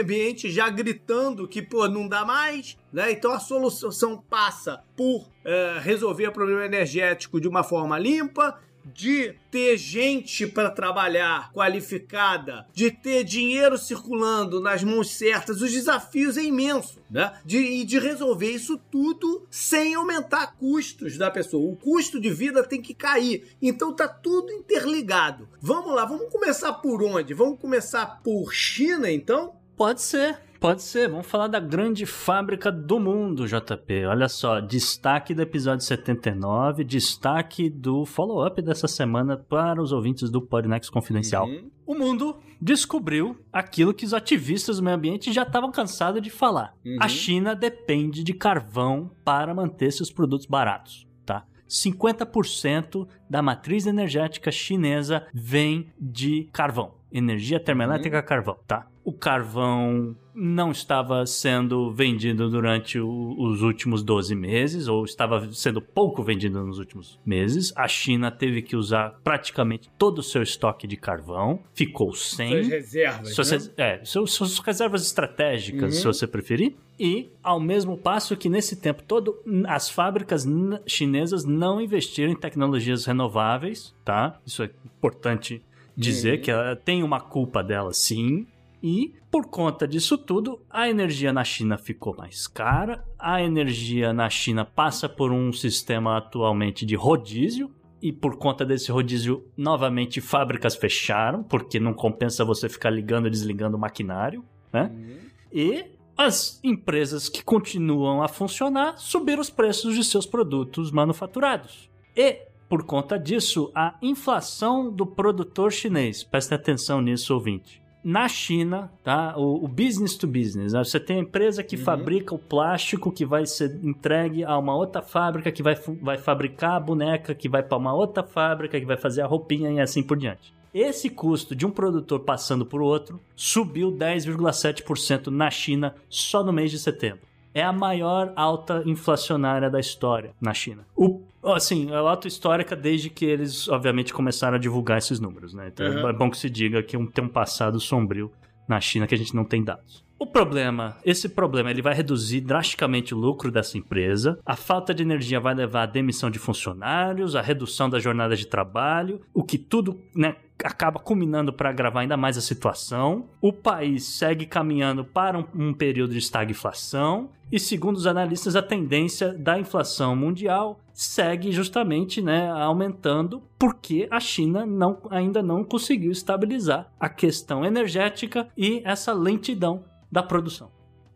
ambiente já gritando que pô, não dá mais. Né? Então a solução passa por é, resolver o problema energético de uma forma limpa de ter gente para trabalhar qualificada, de ter dinheiro circulando nas mãos certas, os desafios é imenso, né? De, e de resolver isso tudo sem aumentar custos da pessoa. O custo de vida tem que cair. Então tá tudo interligado. Vamos lá, vamos começar por onde? Vamos começar por China, então? Pode ser. Pode ser, vamos falar da grande fábrica do mundo, JP. Olha só, destaque do episódio 79, destaque do follow-up dessa semana para os ouvintes do Podnext Confidencial. Uhum. O mundo descobriu aquilo que os ativistas do meio ambiente já estavam cansados de falar. Uhum. A China depende de carvão para manter seus produtos baratos. Tá? 50% da matriz energética chinesa vem de carvão. Energia termoelétrica uhum. carvão, tá? O carvão não estava sendo vendido durante o, os últimos 12 meses, ou estava sendo pouco vendido nos últimos meses. A China teve que usar praticamente todo o seu estoque de carvão, ficou sem. Suas reservas. Suas, né? É, suas, suas reservas estratégicas, uhum. se você preferir. E, ao mesmo passo que nesse tempo todo, as fábricas chinesas não investiram em tecnologias renováveis, tá? Isso é importante dizer uhum. que ela tem uma culpa dela, sim. E por conta disso tudo, a energia na China ficou mais cara. A energia na China passa por um sistema atualmente de rodízio. E por conta desse rodízio, novamente fábricas fecharam, porque não compensa você ficar ligando e desligando o maquinário, né? Uhum. E as empresas que continuam a funcionar subiram os preços de seus produtos manufaturados. E por conta disso, a inflação do produtor chinês, preste atenção nisso, ouvinte, na China, tá? O, o, business to business. Né? Você tem a empresa que uhum. fabrica o plástico que vai ser entregue a uma outra fábrica que vai, vai fabricar a boneca, que vai para uma outra fábrica que vai fazer a roupinha e assim por diante. Esse custo de um produtor passando por outro subiu 10,7% na China só no mês de setembro é a maior alta inflacionária da história na China. O, assim, é alta histórica desde que eles, obviamente, começaram a divulgar esses números, né? Então uhum. é bom que se diga que tem um passado sombrio na China que a gente não tem dados. O problema, esse problema, ele vai reduzir drasticamente o lucro dessa empresa. A falta de energia vai levar à demissão de funcionários, à redução da jornada de trabalho, o que tudo, né, acaba culminando para agravar ainda mais a situação. O país segue caminhando para um, um, período de estagflação e, segundo os analistas, a tendência da inflação mundial segue justamente né, aumentando porque a China não, ainda não conseguiu estabilizar a questão energética e essa lentidão da produção.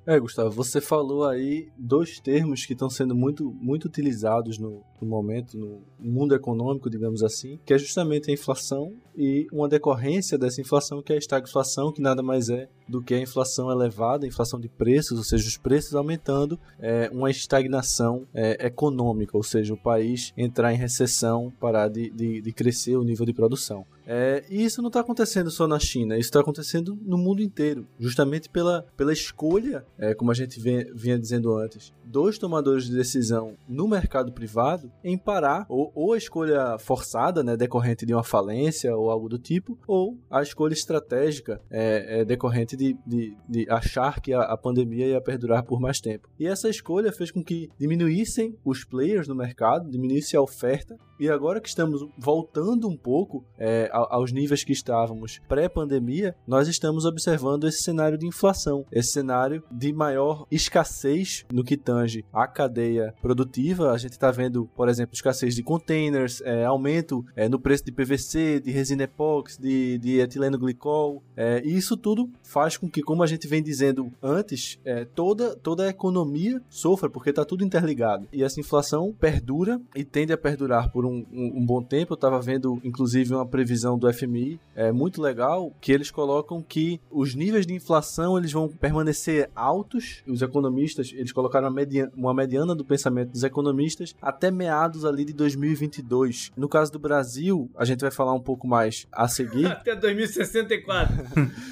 É, Gustavo, você falou aí dois termos que estão sendo muito, muito utilizados no, no, momento, no mundo econômico, digamos assim, que é justamente a inflação e uma decorrência dessa inflação, que é a estagflação, que nada mais é do que a inflação elevada, a inflação de preços, ou seja, os preços aumentando, é uma estagnação é, econômica, ou seja, o país entrar em recessão, parar de, de, de crescer o nível de produção. É, e isso não está acontecendo só na China, isso está acontecendo no mundo inteiro, justamente pela, pela escolha, é, como a gente vem, vinha dizendo antes, dos tomadores de decisão no mercado privado em parar, ou, ou a escolha forçada, né, decorrente de uma falência ou algo do tipo, ou a escolha estratégica é, é decorrente de, de, de, achar que a, a pandemia ia perdurar por mais tempo. E essa escolha fez com que diminuíssem os players no mercado, diminuísse a oferta, e agora que estamos voltando um pouco é, aos níveis que estávamos pré-pandemia, nós estamos observando esse cenário de inflação, esse cenário de maior escassez no que tange a cadeia produtiva. A gente está vendo, por exemplo, escassez de containers, é, aumento é, no preço de PVC, de resina epóxi, de, de etileno glicol, é, e isso tudo faz com que, como a gente vem dizendo antes, é, toda, toda a economia sofra, porque está tudo interligado. E essa inflação perdura e tende a perdurar por um um, um, um bom tempo. Eu estava vendo, inclusive, uma previsão do FMI é muito legal, que eles colocam que os níveis de inflação eles vão permanecer altos. Os economistas, eles colocaram uma mediana, uma mediana do pensamento dos economistas até meados ali de 2022. No caso do Brasil, a gente vai falar um pouco mais a seguir. até 2064.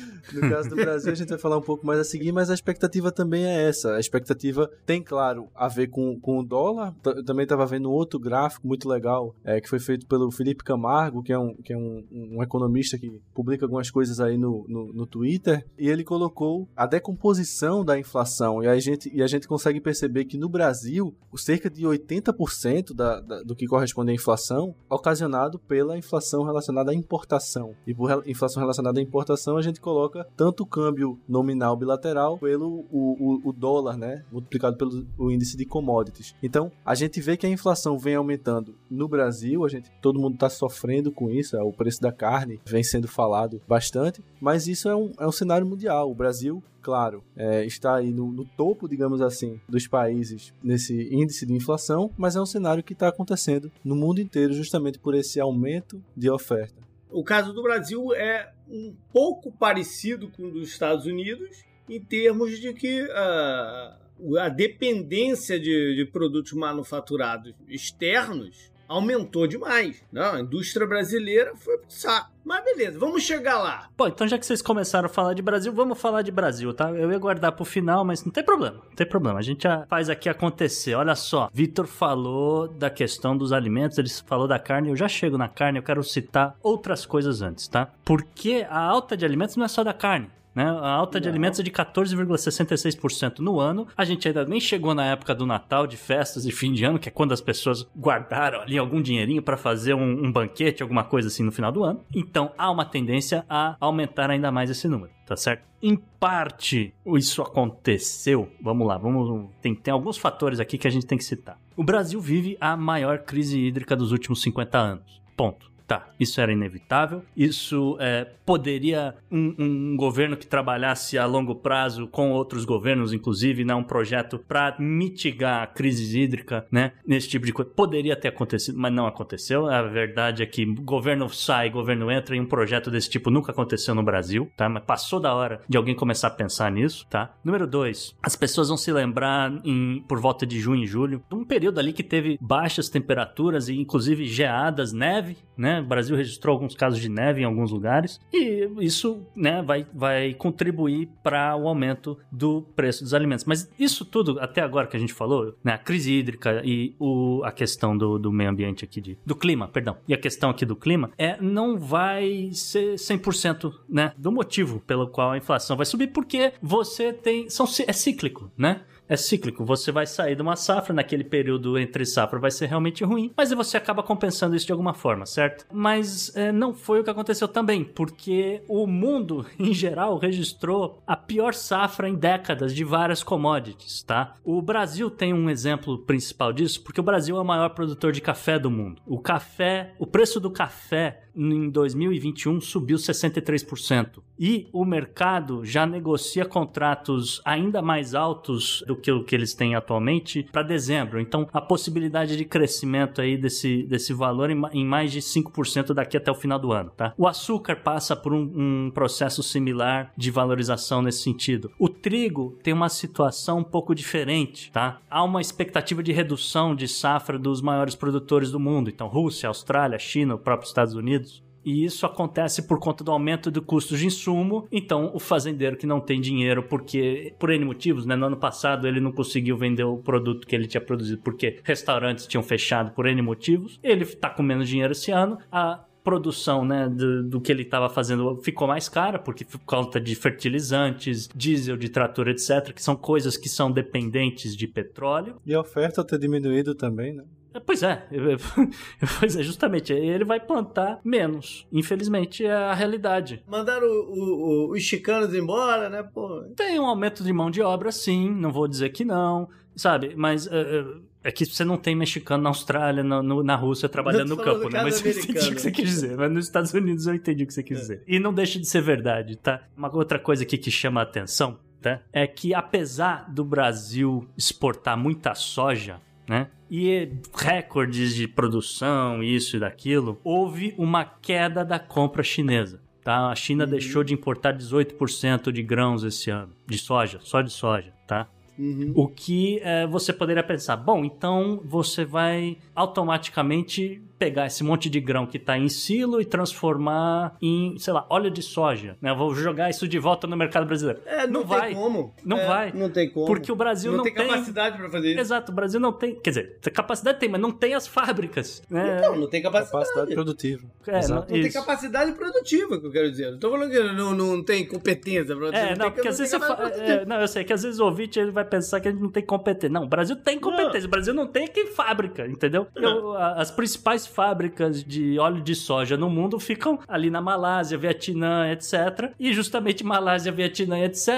No caso do Brasil, a gente vai falar um pouco mais a seguir, mas a expectativa também é essa. A expectativa tem, claro, a ver com, com o dólar. Eu também estava vendo outro gráfico muito legal, é, que foi feito pelo Felipe Camargo, que é, um, que é um, um economista que publica algumas coisas aí no, no, no, Twitter, e ele colocou a decomposição da inflação. E a gente, e a gente consegue perceber que no Brasil, cerca de 80% da, da, do que corresponde à inflação ocasionado pela inflação relacionada à importação. E por inflação relacionada à importação, a gente coloca troca tanto o câmbio nominal bilateral pelo o, o, o dólar, né, multiplicado pelo o índice de commodities. Então, a gente vê que a inflação vem aumentando no Brasil, a gente todo mundo está sofrendo com isso, é, o preço da carne vem sendo falado bastante, mas isso é um, é um cenário mundial. O Brasil claro, é, está aí no, no, topo, digamos assim, dos países nesse índice de inflação, mas é um cenário que está acontecendo no mundo inteiro justamente por esse aumento de oferta. O caso do Brasil é um pouco parecido com o dos Estados Unidos, em termos de que uh, a dependência de, de produtos manufaturados externos aumentou demais. Não, a indústria brasileira foi pro saco. Mas beleza, vamos chegar lá. Pô, então já que vocês começaram a falar de Brasil, vamos falar de Brasil, tá? Eu ia guardar pro final, mas não tem problema, não tem problema. A gente já faz aqui acontecer. Olha só, Vitor falou da questão dos alimentos, ele falou da carne, eu já chego na carne, eu quero citar outras coisas antes, tá? Porque a alta de alimentos não é só da carne. Né? A alta Não. de alimentos é de 14,66% no ano. A gente ainda nem chegou na época do Natal, de festas e fim de ano, que é quando as pessoas guardaram ali algum dinheirinho para fazer um, um, banquete, alguma coisa assim no final do ano. Então há uma tendência a aumentar ainda mais esse número, tá certo? Em parte, isso aconteceu. Vamos lá, vamos. Tem, tem alguns fatores aqui que a gente tem que citar. O Brasil vive a maior crise hídrica dos últimos 50 anos. Ponto. Tá, isso era inevitável. Isso é, poderia um, um, governo que trabalhasse a longo prazo com outros governos, inclusive, né, um projeto para mitigar a crise hídrica, né, nesse tipo de coisa, poderia ter acontecido, mas não aconteceu. A verdade é que governo sai, governo entra e um projeto desse tipo nunca aconteceu no Brasil, tá? Mas passou da hora de alguém começar a pensar nisso, tá? Número dois, as pessoas vão se lembrar em, por volta de junho e julho, um período ali que teve baixas temperaturas e inclusive geadas, neve, né? O Brasil registrou alguns casos de neve em alguns lugares e isso, né, vai, vai contribuir para o aumento do preço dos alimentos. Mas isso tudo, até agora que a gente falou, né, a crise hídrica e o, a questão do, do meio ambiente aqui, de, do clima, perdão, e a questão aqui do clima, é, não vai ser 100% né, do motivo pelo qual a inflação vai subir, porque você tem, são, é cíclico, né? É cíclico. Você vai sair de uma safra, naquele período entre safra vai ser realmente ruim, mas você acaba compensando isso de alguma forma, certo? Mas é, não foi o que aconteceu também, porque o mundo, em geral, registrou a pior safra em décadas de várias commodities, tá? O Brasil tem um exemplo principal disso, porque o Brasil é o maior produtor de café do mundo. O café, o preço do café em 2021 subiu 63%. E o mercado já negocia contratos ainda mais altos do que o que eles têm atualmente para dezembro. Então, a possibilidade de crescimento aí desse, desse valor em, mais de 5% daqui até o final do ano, tá? O açúcar passa por um, um processo similar de valorização nesse sentido. O trigo tem uma situação um pouco diferente, tá? Há uma expectativa de redução de safra dos maiores produtores do mundo. Então, Rússia, Austrália, China, o próprio Estados Unidos. E isso acontece por conta do aumento do custo de insumo. Então, o fazendeiro que não tem dinheiro, porque por N motivos, né? No ano passado ele não conseguiu vender o produto que ele tinha produzido porque restaurantes tinham fechado por N motivos. Ele está com menos dinheiro esse ano. A produção né, do, do que ele estava fazendo ficou mais cara, porque por conta de fertilizantes, diesel de trator, etc., que são coisas que são dependentes de petróleo. E a oferta ter diminuído também, né? É, pois é, pois é, justamente, ele vai plantar menos. Infelizmente é a realidade. Mandaram o, o, os chicanos embora, né, pô? Tem um aumento de mão de obra, sim, não vou dizer que não, sabe? Mas uh, é que você não tem mexicano na Austrália, na, no, na Rússia, trabalhando no campo, né? Mas eu entendi o que você quis dizer. Mas nos Estados Unidos eu entendi o que você quis é. dizer. E não deixa de ser verdade, tá? Uma outra coisa aqui que chama a atenção, tá? É que apesar do Brasil exportar muita soja, né? E recordes de produção, isso e daquilo, houve uma queda da compra chinesa. Tá? A China uhum. deixou de importar 18% de grãos esse ano, de soja, só de soja, tá? Uhum. O que é, você poderia pensar, bom, então você vai automaticamente pegar esse monte de grão que está em silo e transformar em, sei lá, óleo de soja. Né? vou jogar isso de volta no mercado brasileiro. É, não, não vai. como. Não é, vai. Não tem como. Porque o Brasil não, não tem, tem capacidade para fazer isso. Exato, o Brasil não tem. Quer dizer, capacidade tem, mas não tem as fábricas. Né? Então, não tem capacidade. Capacidade produtiva. É, não, não tem capacidade produtiva, que eu quero dizer. Não tô falando que não, não tem competência produtiva. É, não, porque às vezes você fala. É, não, eu sei que às vezes o ouvinte ele vai pensar que a gente não tem competência. Não, o Brasil tem competência. O Brasil não tem quem fábrica, entendeu? Eu, as principais fábricas de óleo de soja no mundo ficam ali na Malásia, Vietnã, etc. E justamente Malásia, Vietnã, etc.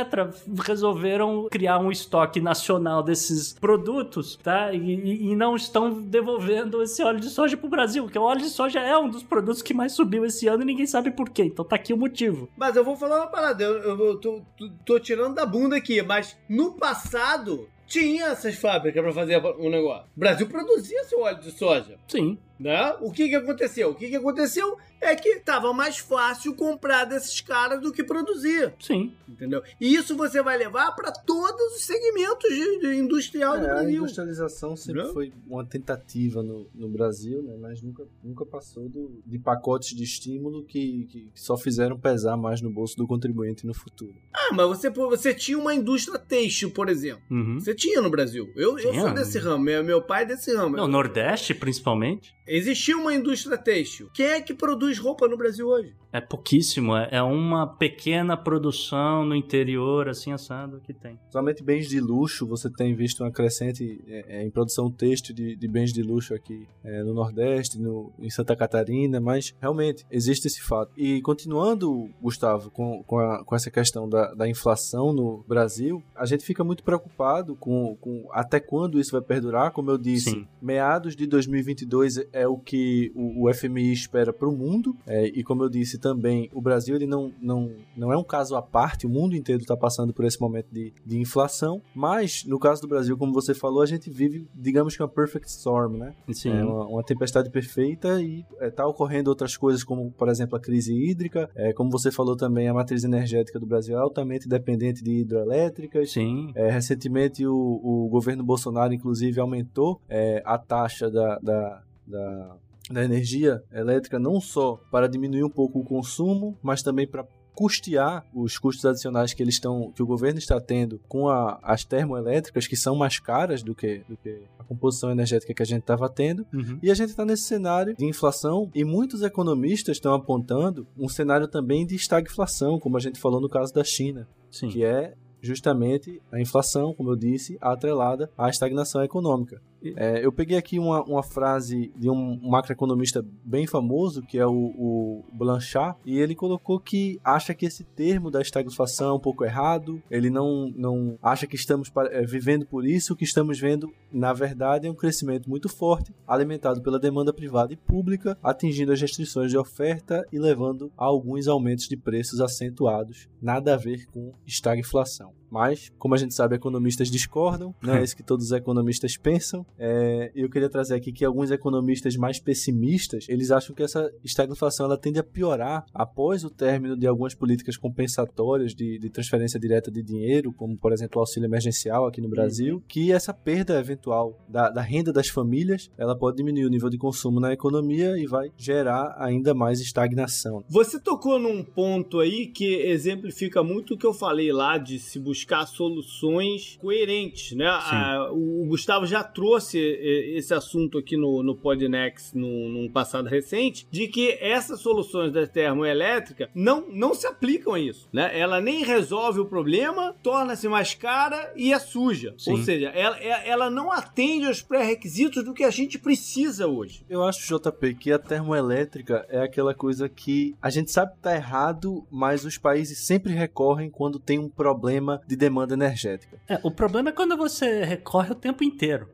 resolveram criar um estoque nacional desses produtos, tá? E, e não estão devolvendo esse óleo de soja pro Brasil, porque o óleo de soja é um dos produtos que mais subiu esse ano e ninguém sabe por quê. Então tá aqui o motivo. Mas eu vou falar uma parada, eu, eu, eu tô, tô, tô tirando da bunda aqui, mas no passado tinha essas fábricas para fazer um negócio. O Brasil produzia seu óleo de soja. Sim. Né? O que, que aconteceu? O que, que aconteceu é que tava mais fácil comprar desses caras do que produzir. Sim. Entendeu? E isso você vai levar para todos os segmentos de, de industrial é, do Brasil. A industrialização sempre Não? foi uma tentativa no, no Brasil, né? mas nunca, nunca passou do, de pacotes de estímulo que, que, só fizeram pesar mais no bolso do contribuinte no futuro. Ah, mas você, você tinha uma indústria têxtil, por exemplo. Uhum. Você tinha no Brasil. Eu, eu sou desse ramo, meu, meu pai é desse ramo. No Nordeste, principalmente. Existia uma indústria têxtil. Quem é que produz roupa no Brasil hoje? É pouquíssimo, é, é uma pequena produção no interior, assim, assado, que tem. Somente bens de luxo, você tem visto uma crescente é, é, em produção têxtil de, de, bens de luxo aqui é, no Nordeste, no, em Santa Catarina, mas realmente existe esse fato. E continuando, Gustavo, com, com, a, com essa questão da, da, inflação no Brasil, a gente fica muito preocupado com, com até quando isso vai perdurar. Como eu disse, Sim. meados de 2022 é o que o, o FMI espera para o mundo, é, e como eu disse, também, o Brasil ele não, não, não é um caso à parte, o mundo inteiro está passando por esse momento de, de inflação, mas no caso do Brasil, como você falou, a gente vive, digamos que uma perfect storm, né? Sim. É uma, uma tempestade perfeita e está é, ocorrendo outras coisas, como por exemplo a crise hídrica, é, como você falou também, a matriz energética do Brasil é altamente dependente de hidroelétricas. Sim. É, recentemente o, o governo Bolsonaro, inclusive, aumentou é, a taxa da, da, da da energia elétrica não só para diminuir um pouco o consumo, mas também para custear os custos adicionais que eles estão que o governo está tendo com a, as termoelétricas que são mais caras do que, do que a composição energética que a gente estava tendo uhum. e a gente está nesse cenário de inflação e muitos economistas estão apontando um cenário também de estagflação como a gente falou no caso da China Sim. que é justamente a inflação, como eu disse, atrelada à estagnação econômica. É, eu peguei aqui uma, uma frase de um macroeconomista bem famoso, que é o, o, Blanchard, e ele colocou que acha que esse termo da estagflação é um pouco errado, ele não, não acha que estamos é, vivendo por isso, o que estamos vendo, na verdade, é um crescimento muito forte, alimentado pela demanda privada e pública, atingindo as restrições de oferta e levando a alguns aumentos de preços acentuados, nada a ver com estagflação. Mas, como a gente sabe, economistas discordam, não é isso que todos os economistas pensam. É, eu queria trazer aqui que alguns economistas mais pessimistas, eles acham que essa estagflação ela tende a piorar após o término de algumas políticas compensatórias de, de transferência direta de dinheiro, como, por exemplo, o auxílio emergencial aqui no Brasil, uhum. que essa perda eventual da, da renda das famílias, ela pode diminuir o nível de consumo na economia e vai gerar ainda mais estagnação. Você tocou num ponto aí que exemplifica muito o que eu falei lá de se buscar buscar soluções coerentes, né? A, o Gustavo já trouxe esse assunto aqui no, no Podnext no, num passado recente, de que essas soluções da termoelétrica não, não se aplicam a isso, né? Ela nem resolve o problema, torna-se mais cara e é suja. Sim. Ou seja, ela, é, ela não atende aos pré-requisitos do que a gente precisa hoje. Eu acho, JP, que a termoelétrica é aquela coisa que a gente sabe que tá errado, mas os países sempre recorrem quando tem um problema de demanda energética. É, o problema é quando você recorre o tempo inteiro.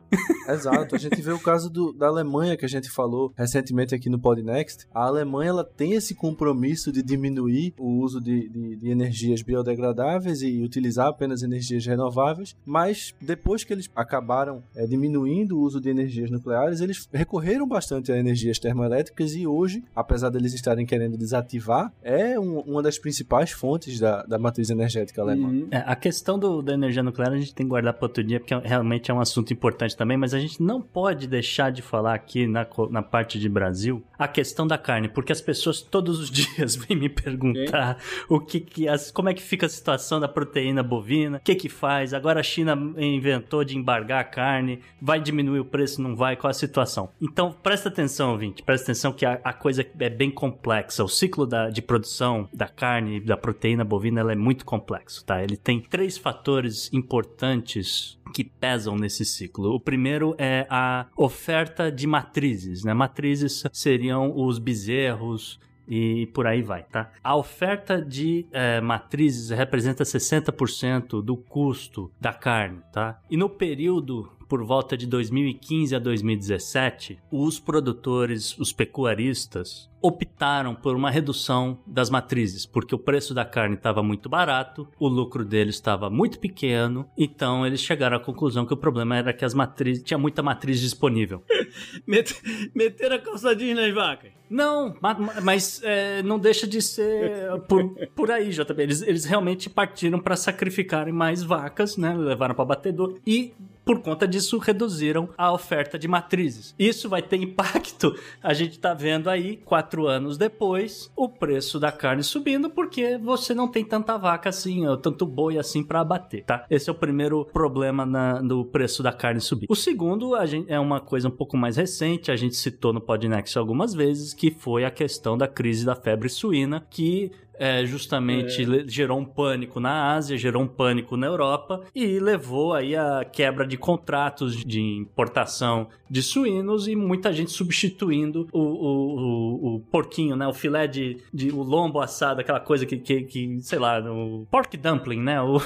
Exato. A gente vê o caso do, da Alemanha que a gente falou recentemente aqui no Podnext. A Alemanha ela tem esse compromisso de diminuir o uso de, de, de energias biodegradáveis e utilizar apenas energias renováveis, mas depois que eles acabaram é, diminuindo o uso de energias nucleares, eles recorreram bastante a energias termoelétricas e hoje, apesar deles estarem querendo desativar, é um, uma das principais fontes da, da matriz energética alemã. Uhum. É, a questão do, da energia nuclear a gente tem que guardar para outro dia, porque realmente é um assunto importante também, mas a gente não pode deixar de falar aqui na, na parte de Brasil a questão da carne, porque as pessoas todos os dias vêm me perguntar o que, que as, como é que fica a situação da proteína bovina, o que que faz, agora a China inventou de embargar a carne, vai diminuir o preço, não vai, qual a situação? Então presta atenção, ouvinte, presta atenção que a, a coisa é bem complexa, o ciclo da, de produção da carne, da proteína bovina, ela é muito complexo, tá? Ele tem três fatores importantes que pesam nesse ciclo. O primeiro é a oferta de matrizes, né? Matrizes seriam os bezerros, e por aí vai, tá? A oferta de é, matrizes representa 60% do custo da carne, tá? E no período por volta de 2015 a 2017, os produtores, os pecuaristas, optaram por uma redução das matrizes, porque o preço da carne estava muito barato, o lucro deles estava muito pequeno, então eles chegaram à conclusão que o problema era que as matrizes tinha muita matriz disponível. Meter a calçadinha nas vacas. Não, mas é, não deixa de ser por, por aí, JB. Eles, eles realmente partiram para sacrificarem mais vacas, né? Levaram para batedor e por conta disso reduziram a oferta de matrizes. Isso vai ter impacto. A gente está vendo aí, quatro anos depois, o preço da carne subindo porque você não tem tanta vaca assim, ou tanto boi assim para abater, tá? Esse é o primeiro problema na, no preço da carne subir. O segundo gente, é uma coisa um pouco mais recente, a gente citou no Podnext algumas vezes, que foi a questão da crise da febre suína, que é, justamente é. gerou um pânico na Ásia, gerou um pânico na Europa e levou aí a quebra de contratos de importação de suínos e muita gente substituindo o, o, o, o porquinho, né? O filé de, de o lombo assado, aquela coisa que, que, que sei lá, o pork dumpling, né? O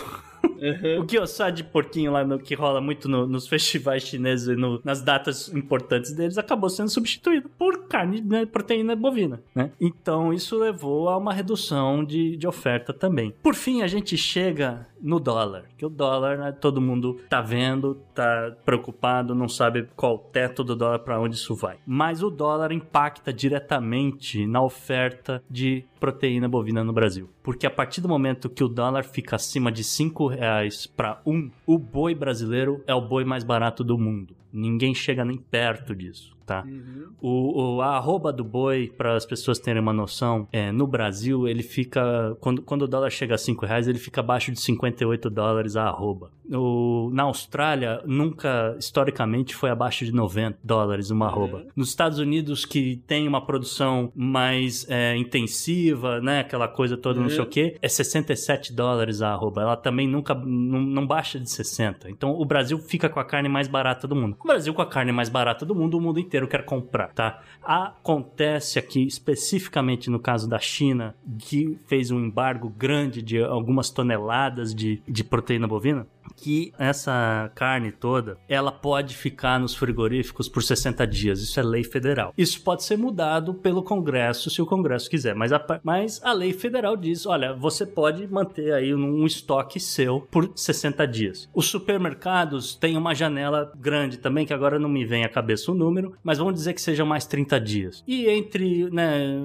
Uhum. O gyoza de porquinho lá no, que rola muito no, nos festivais chineses e no, nas datas importantes deles acabou sendo substituído por carne, né, proteína bovina, né? Então isso levou a uma redução de, de oferta também. Por fim, a gente chega no dólar, que o dólar, né, todo mundo tá vendo, tá preocupado, não sabe qual o teto do dólar para onde isso vai. Mas o dólar impacta diretamente na oferta de proteína bovina no Brasil. Porque a partir do momento que o dólar fica acima de 5 reais para 1, um, o boi brasileiro é o boi mais barato do mundo. Ninguém chega nem perto disso tá? Uhum. O, o, a arroba do boi, para as pessoas terem uma noção, é, no Brasil ele fica. Quando, quando o dólar chega a 5 reais, ele fica abaixo de 58 dólares a arroba. O, na Austrália, nunca, historicamente, foi abaixo de 90 dólares uma uhum. arroba. Nos Estados Unidos, que tem uma produção mais é, intensiva, né? Aquela coisa toda, uhum. não sei o quê, é 67 dólares a arroba. Ela também nunca não, não baixa de 60. Então o Brasil fica com a carne mais barata do mundo. O Brasil com a carne mais barata do mundo, o mundo inteiro quer comprar, tá? Acontece aqui, especificamente no caso da China, que fez um embargo grande de algumas toneladas de, de proteína bovina, que essa carne toda, ela pode ficar nos frigoríficos por 60 dias. Isso é lei federal. Isso pode ser mudado pelo Congresso, se o Congresso quiser. Mas a, mas a lei federal diz, olha, você pode manter aí um, estoque seu por 60 dias. Os supermercados têm uma janela grande também, que agora não me vem à cabeça o número, mas vamos dizer que seja mais 30 dias. E entre, né,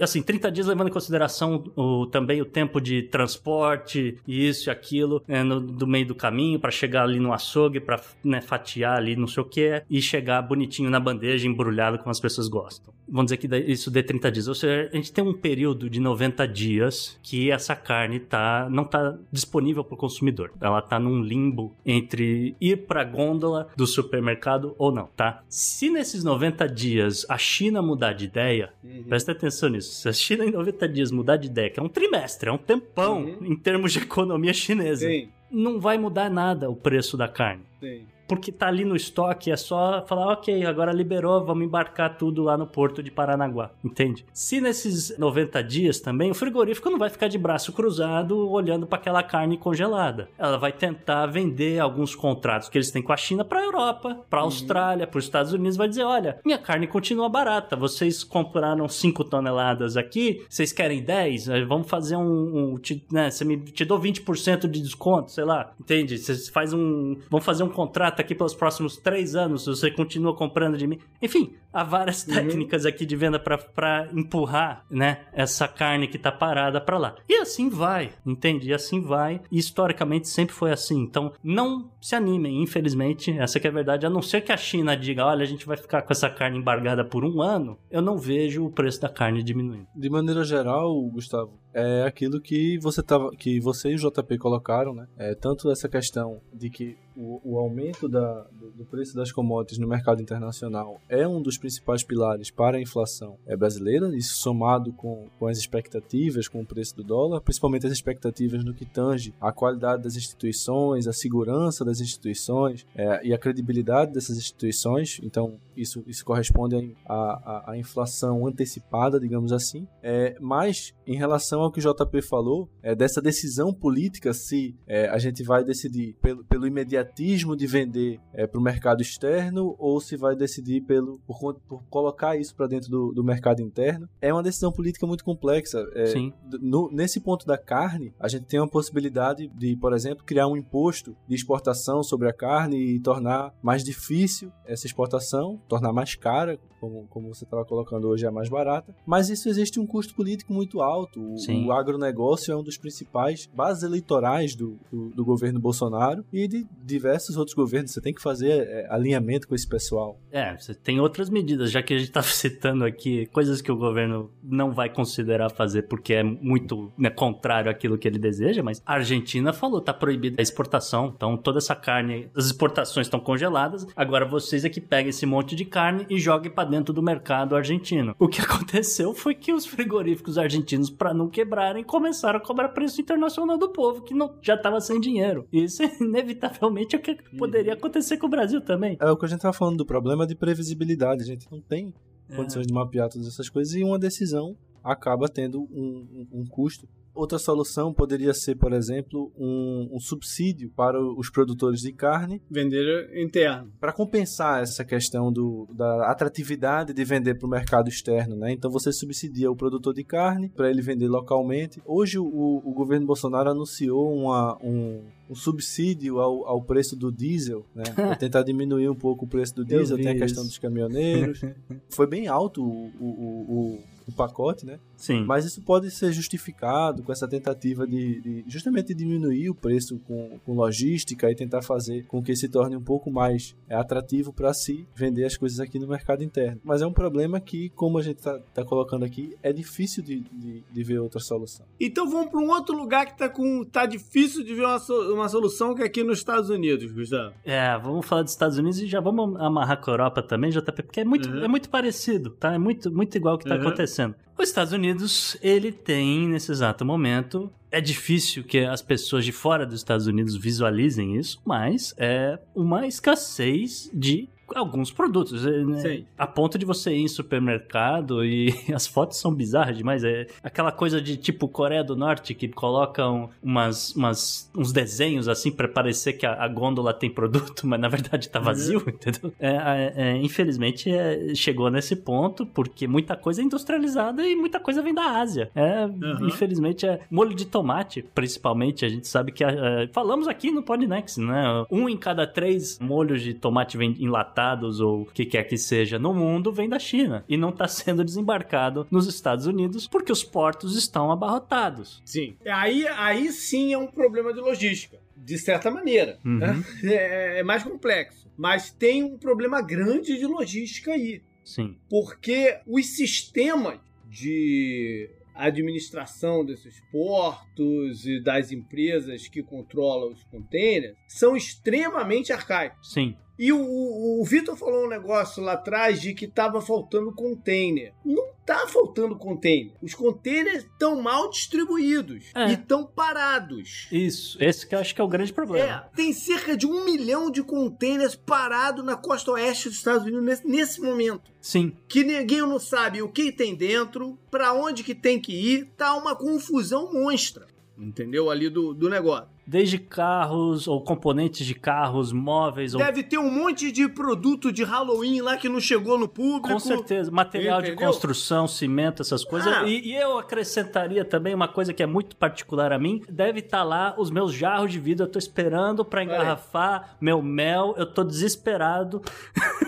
assim, 30 dias levando em consideração o, também o tempo de transporte, isso e aquilo, né, no, do meio do caminho para chegar ali no açougue, para né, fatiar ali não sei o que, e chegar bonitinho na bandeja, embrulhado como as pessoas gostam. Vamos dizer que isso dê 30 dias. Ou seja, a gente tem um período de 90 dias que essa carne tá, não está disponível para o consumidor. Ela está num limbo entre ir para a gôndola do supermercado ou não, tá? Se nesses 90 dias a China mudar de ideia, uhum. presta atenção nisso. Se a China em 90 dias mudar de ideia, que é um trimestre, é um tempão uhum. em termos de economia chinesa. Sim não vai mudar nada o preço da carne. Sim. Porque tá ali no estoque, é só falar, ok, agora liberou, vamos embarcar tudo lá no porto de Paranaguá, entende? Se nesses 90 dias também, o frigorífico não vai ficar de braço cruzado olhando para aquela carne congelada. Ela vai tentar vender alguns contratos que eles têm com a China para a Europa, para a uhum. Austrália, para os Estados Unidos, vai dizer, olha, minha carne continua barata, vocês compraram 5 toneladas aqui, vocês querem 10? Vamos fazer um, um te, né, você me te dou 20% de desconto, sei lá, entende? Você faz um, vamos fazer um contrato aqui pelos próximos 3 anos, você continua comprando de mim. Enfim, há várias uhum. técnicas aqui de venda para empurrar, né, essa carne que tá parada para lá. E assim vai, entende? E assim vai. E historicamente sempre foi assim. Então, não se animem, infelizmente, essa que é a verdade, a não ser que a China diga, olha, a gente vai ficar com essa carne embargada por um ano, eu não vejo o preço da carne diminuindo. De maneira geral, Gustavo, é aquilo que você tava, que você e o JP colocaram, né? É, tanto essa questão de que o, o aumento da, do, do, preço das commodities no mercado internacional é um dos principais pilares para a inflação é brasileira, isso somado com, com as expectativas, com o preço do dólar, principalmente as expectativas no que tange a qualidade das instituições, a segurança das instituições é, e a credibilidade dessas instituições. Então, isso, isso corresponde à inflação antecipada, digamos assim. É, mas, em relação ao que o JP falou, é, dessa decisão política, se é, a gente vai decidir pelo, pelo imediatismo de vender é, para o mercado externo ou se vai decidir pelo, por, por colocar isso para dentro do, do, mercado interno, é uma decisão política muito complexa. É, Sim. No, nesse ponto da carne, a gente tem uma possibilidade de, por exemplo, criar um imposto de exportação sobre a carne e tornar mais difícil essa exportação, tornar mais cara, como, como você estava colocando hoje, é mais barata. Mas isso existe um custo político muito alto. O, o agronegócio é um dos principais bases eleitorais do, do, do, governo Bolsonaro e de diversos outros governos. Você tem que fazer é, alinhamento com esse pessoal. É, você tem outras medidas, já que a gente está citando aqui coisas que o governo não vai considerar fazer porque é muito né, contrário àquilo que ele deseja, mas a Argentina falou, tá proibida a exportação, então toda essa carne, as exportações estão congeladas, agora vocês é que pegam esse monte de carne e joguem para dentro do mercado argentino. O que aconteceu foi que os frigoríficos argentinos, para não quebrarem, começaram a cobrar preço internacional do povo, que não, já estava sem dinheiro. Isso, inevitavelmente, é o que poderia acontecer com o Brasil também. É o que a gente estava falando do problema de previsibilidade. A gente não tem condições é. de mapear todas essas coisas e uma decisão acaba tendo um, um, um custo Outra solução poderia ser, por exemplo, um, um subsídio para os produtores de carne. Vender interno. Para compensar essa questão do, da atratividade de vender para o mercado externo. Né? Então você subsidia o produtor de carne para ele vender localmente. Hoje o, o governo Bolsonaro anunciou uma, um, um subsídio ao, ao preço do diesel, né? Para tentar diminuir um pouco o preço do diesel. Tem a questão isso. dos caminhoneiros. Foi bem alto o, o, o, o pacote, né? Sim. Mas isso pode ser justificado com essa tentativa de, de justamente diminuir o preço com, com, logística e tentar fazer com que se torne um pouco mais é, atrativo para si vender as coisas aqui no mercado interno. Mas é um problema que, como a gente está tá colocando aqui, é difícil de, de, de, ver outra solução. Então vamos para um outro lugar que está com tá difícil de ver uma, uma solução que é aqui nos Estados Unidos, Gustavo. É, vamos falar dos Estados Unidos e já vamos amarrar com a Europa também, JP, porque é muito, uhum. é muito parecido, tá? É muito, muito igual o que está uhum. acontecendo. Os Estados Unidos, ele tem, nesse exato momento, é difícil que as pessoas de fora dos Estados Unidos visualizem isso, mas é uma escassez de alguns produtos, é, né? A ponto de você ir em supermercado e as fotos são bizarras demais. É aquela coisa de tipo Coreia do Norte que colocam umas, umas uns desenhos assim para parecer que a, a, gôndola tem produto, mas na verdade tá vazio, uhum. entendeu? É, é, infelizmente é, chegou nesse ponto porque muita coisa é industrializada e muita coisa vem da Ásia. É, uhum. Infelizmente é molho de tomate, principalmente. A gente sabe que falamos aqui no Podnext, né? Um em cada três molhos de tomate vem enlatado ou o que quer que seja no mundo vem da China e não está sendo desembarcado nos Estados Unidos porque os portos estão abarrotados. Sim. Aí, aí sim é um problema de logística de certa maneira. Uhum. Né? É, é, mais complexo. Mas tem um problema grande de logística aí. Sim. Porque os sistemas de administração desses portos e das empresas que controlam os containers são extremamente arcaicos. Sim. E o, o, o Vitor falou um negócio lá atrás de que estava faltando container. Não tá faltando container. Os containers estão mal distribuídos É. e estão parados. Isso, esse que eu acho que é o grande problema. É, tem cerca de um milhão de containers parados na costa oeste dos Estados Unidos nesse, nesse momento. Sim, Que ninguém não sabe o que tem dentro, pra onde que tem que ir, tá uma confusão monstra. Entendeu? Ali do, do negócio. desde carros ou componentes de carros, móveis ou Deve ter um monte de produto de Halloween lá que não chegou no público. Com certeza, material de Entendeu? construção, cimento, essas coisas. Ah. E, e eu acrescentaria também uma coisa que é muito particular a mim: deve estar lá os meus jarros de vidro. Eu tô esperando pra engarrafar meu mel, eu tô desesperado.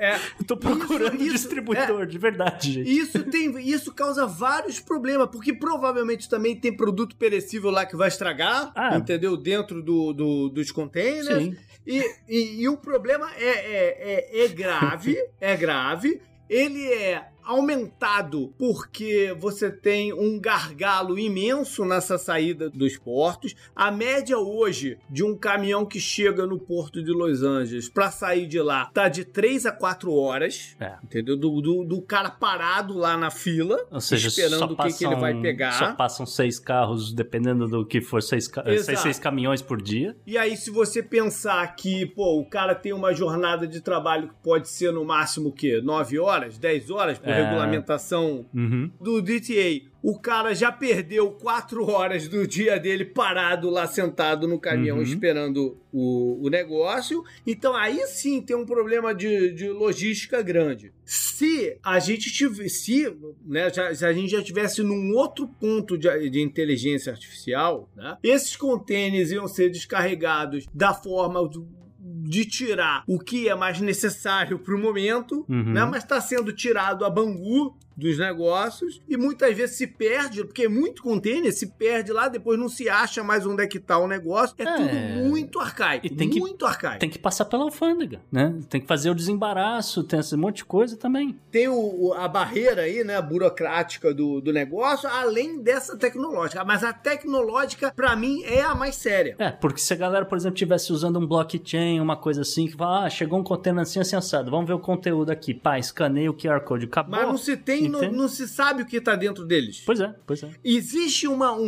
É. Eu tô procurando Isso- isso- distribuidor, de verdade, gente. Isso tem, isso causa vários problemas, porque provavelmente também tem produto perecível lá que vai estragar, Ah. entendeu? Dentro do, do- dos containers. Sim. E, e, e o problema é, é, é, é grave, é grave. Ele é aumentado porque você tem um gargalo imenso nessa saída dos portos. A média hoje de um caminhão que chega no porto de Los Angeles para sair de lá tá de 3 a 4 horas. É. Entendeu? Do, do, do cara parado lá na fila, Ou seja, esperando o que, que ele vai pegar. Só passam seis carros, dependendo do que for, seis, seis, seis caminhões por dia. E aí, se você pensar que, pô, o cara tem uma jornada de trabalho que pode ser no máximo o quê? 9 horas, 10 horas, por É. regulamentação Uhum. do DTA. O cara já perdeu 4 horas do dia dele parado lá sentado no caminhão Uhum. esperando o, o negócio. Então aí sim tem um problema de, de logística grande. Se a gente tivesse, se, né, já- se a gente já tivesse num outro ponto de, de inteligência artificial, né, esses contêineres iam ser descarregados da forma do- de tirar o que é mais necessário para o momento, Uhum. né, mas está sendo tirado a bangu dos negócios e muitas vezes se perde, porque muito container se perde lá, depois não se acha mais onde é que tá o negócio. É, É. tudo muito arcaico, E tem que- muito arcaico. Tem que passar pela alfândega, né? Tem que fazer o desembaraço, tem esse monte de coisa também. Tem o- a barreira aí, né, burocrática do, do negócio, além dessa tecnológica. Mas a tecnológica, pra mim, é a mais séria. É, porque se a galera, por exemplo, tivesse usando um blockchain, uma coisa assim, que fala, ah, chegou um container assim, assim, assado, vamos ver o conteúdo aqui. Pá, escaneia o QR Code, acabou. Mas não se tem, não, não se sabe o que tá dentro deles. Pois é, pois é. Existe uma- um,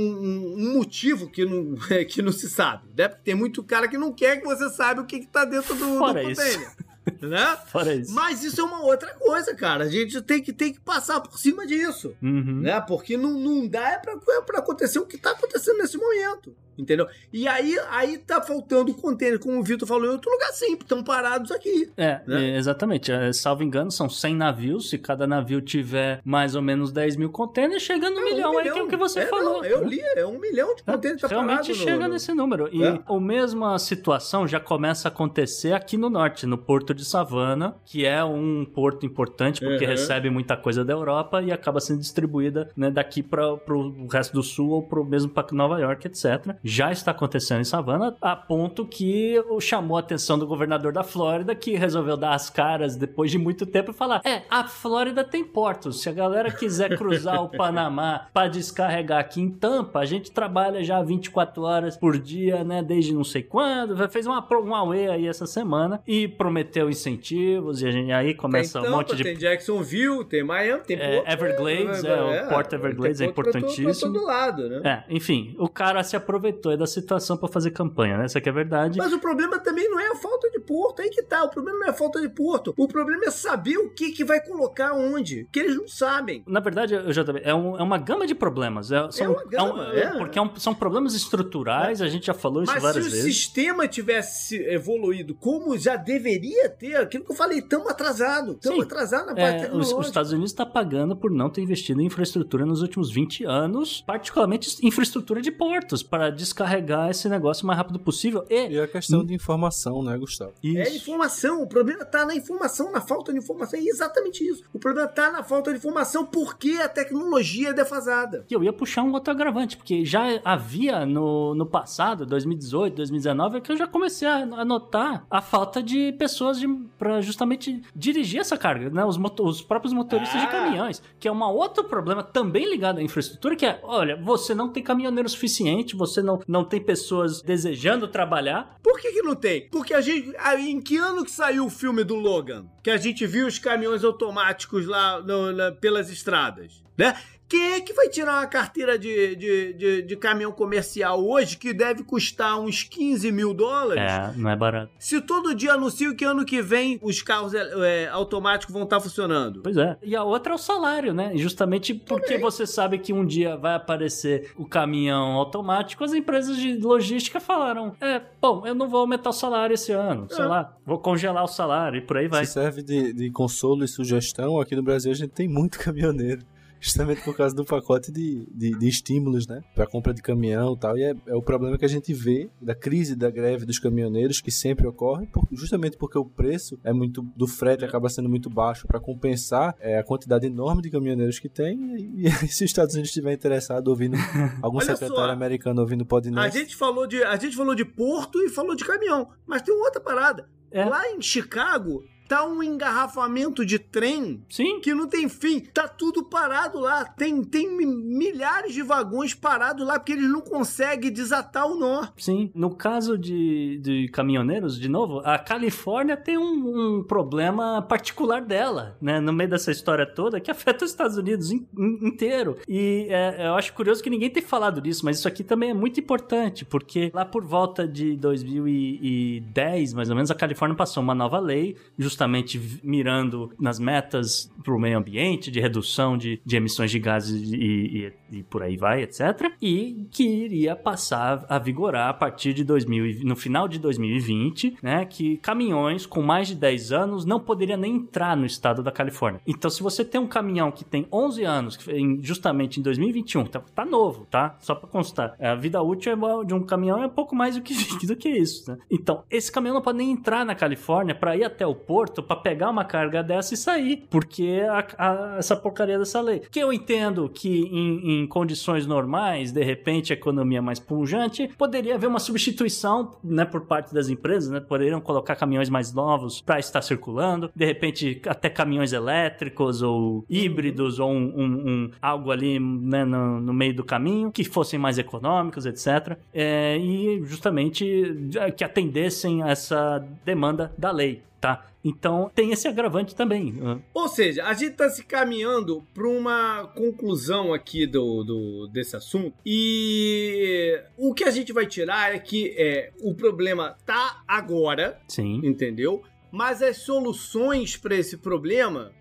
um- motivo que não, que não se sabe, né? Porque tem muito cara que não quer que você saiba o que, que tá dentro do, do Fora isso. container. Né? Fora isso. Mas isso é uma outra coisa, cara. A gente tem que, tem que passar por cima disso. Uhum. né? Porque não, não dá é pra, é pra acontecer o que tá acontecendo nesse momento. Entendeu? E aí, aí tá faltando container, como o Vitor falou, em outro lugar sempre. Estão parados aqui. É, né? é, exatamente. É, salvo engano, são 100 navios. Se cada navio tiver mais ou menos 10 mil containers, chega no É um milhão, aí que é o que você É, falou. não, eu li, é um milhão de containers tá Realmente chega no- nesse número. E É. a mesma situação já começa a acontecer aqui no norte, no Porto de Savana, que é um porto importante porque Uhum. recebe muita coisa da Europa e acaba sendo distribuída né, daqui para o resto do sul ou pro mesmo para Nova York, etc. Já está acontecendo em Savana, a ponto que o- chamou a atenção do governador da Flórida, que resolveu dar as caras depois de muito tempo e falar: é, a Flórida tem portos. Se a galera quiser cruzar o Panamá para descarregar aqui em Tampa, a gente trabalha já 24 horas por dia, né? Desde não sei quando. Fez uma, uma UE aí essa semana e prometeu incentivos. E a gente, aí começa um Tampa, monte de tem Jacksonville, tem Miami, tem É, porto, Everglades, é, o Porto Everglades tem é porto pra todo- importantíssimo. Pra todo lado, né? É, enfim, o cara se aproveitou aí da situação pra fazer campanha, né? Essa aqui é a verdade. Mas o problema também não é a falta de porto, aí que tá. O problema não é a falta de porto. O problema é saber o que, que vai colocar onde. Que eles não sabem. Na verdade, eu já também. É, um- é uma gama de problemas. É, são, uma gama, um- é. Porque é um- são problemas estruturais, a gente já falou isso Mas se várias o vezes. sistema tivesse evoluído como já deveria ter, aquilo que eu falei, estamos atrasados. Estamos Sim. atrasados na parte É, os, os Estados Unidos está pagando por não ter investido em infraestrutura nos últimos 20 anos, particularmente infraestrutura de portos, para descarregar esse negócio o mais rápido possível. E, E a questão de informação, né, Gustavo? É isso. informação. O problema tá na informação, na falta de informação. É exatamente isso. O problema tá na falta de informação porque a tecnologia é defasada. E eu ia puxar um outro agravante, porque já havia no, no passado, 2018, 2019, que eu já comecei a, a notar a falta de pessoas de, para justamente dirigir essa carga, né? Os, moto- os próprios motoristas de Ah. caminhões, que é um outro problema também ligado à infraestrutura, que é, olha, você não tem caminhoneiro suficiente, você não, não tem pessoas desejando trabalhar. Por que, que não tem? Porque a gente. Em que ano que saiu o filme do Logan? Que a gente viu os caminhões automáticos lá no, na, pelas estradas, né? Quem é que vai tirar uma carteira de, de, de, de, caminhão comercial hoje que deve custar uns 15 mil dólares? É, não é barato. Se todo dia anunciam que ano que vem os carros é, automáticos vão estar funcionando. Pois é. E a outra é o salário, né? Justamente porque Também. você sabe que um dia vai aparecer o caminhão automático, as empresas de logística falaram: é, bom, eu não vou aumentar o salário esse ano, sei é. lá, vou congelar o salário e por aí vai. Se serve de, de consolo e sugestão, aqui no Brasil a gente tem muito caminhoneiro justamente por causa do pacote de, de, de estímulos, né? Para compra de caminhão e tal. E é, é, o problema que a gente vê da crise da greve dos caminhoneiros, que sempre ocorre, por, justamente porque o preço é muito do frete acaba sendo muito baixo para compensar é, a quantidade enorme de caminhoneiros que tem. E, e se os Estados Unidos estiver interessado ouvindo algum secretário só, americano ouvindo podcast. A gente falou de a gente falou de porto e falou de caminhão, mas tem outra parada. É. Lá em Chicago, tá um engarrafamento de trem Sim. que não tem fim. Tá tudo parado lá. Tem, tem milhares de vagões parados lá porque eles não conseguem desatar o nó. Sim. No caso de, de caminhoneiros, de novo, a Califórnia tem um, um problema particular dela, né? No meio dessa história toda que afeta os Estados Unidos in, in, inteiro. E é, eu acho curioso que ninguém tem falado disso, mas isso aqui também é muito importante, porque lá por volta de 2010, mais ou menos, a Califórnia passou uma nova lei, justamente justamente mirando nas metas para o meio ambiente, de redução de, de emissões de gases e, e, e, por aí vai, etc. E que iria passar a vigorar a partir de 2000, no final de 2020, né? Que caminhões com mais de 10 anos não poderiam nem entrar no estado da Califórnia. Então, se você tem um caminhão que tem 11 anos, justamente em 2021, tá, tá novo, tá? Só para constar, a vida útil de um caminhão é pouco mais do que, do que isso, né? Então, esse caminhão não pode nem entrar na Califórnia para ir até o porto para pegar uma carga dessa e sair, porque a, a, essa porcaria dessa lei. Que eu entendo que em, em, condições normais, de repente, a economia é mais pungente, poderia haver uma substituição, né, por parte das empresas, né, poderiam colocar caminhões mais novos para estar circulando, de repente até caminhões elétricos ou híbridos ou um, um, um algo ali né, no, no, meio do caminho que fossem mais econômicos, etc. É, e justamente que atendessem essa demanda da lei tá? Então tem esse agravante também. Né? Ou seja, a gente está se caminhando para uma conclusão aqui do, do, desse assunto e o que a gente vai tirar é que é, o problema tá agora, Sim. entendeu? Mas as soluções para esse problema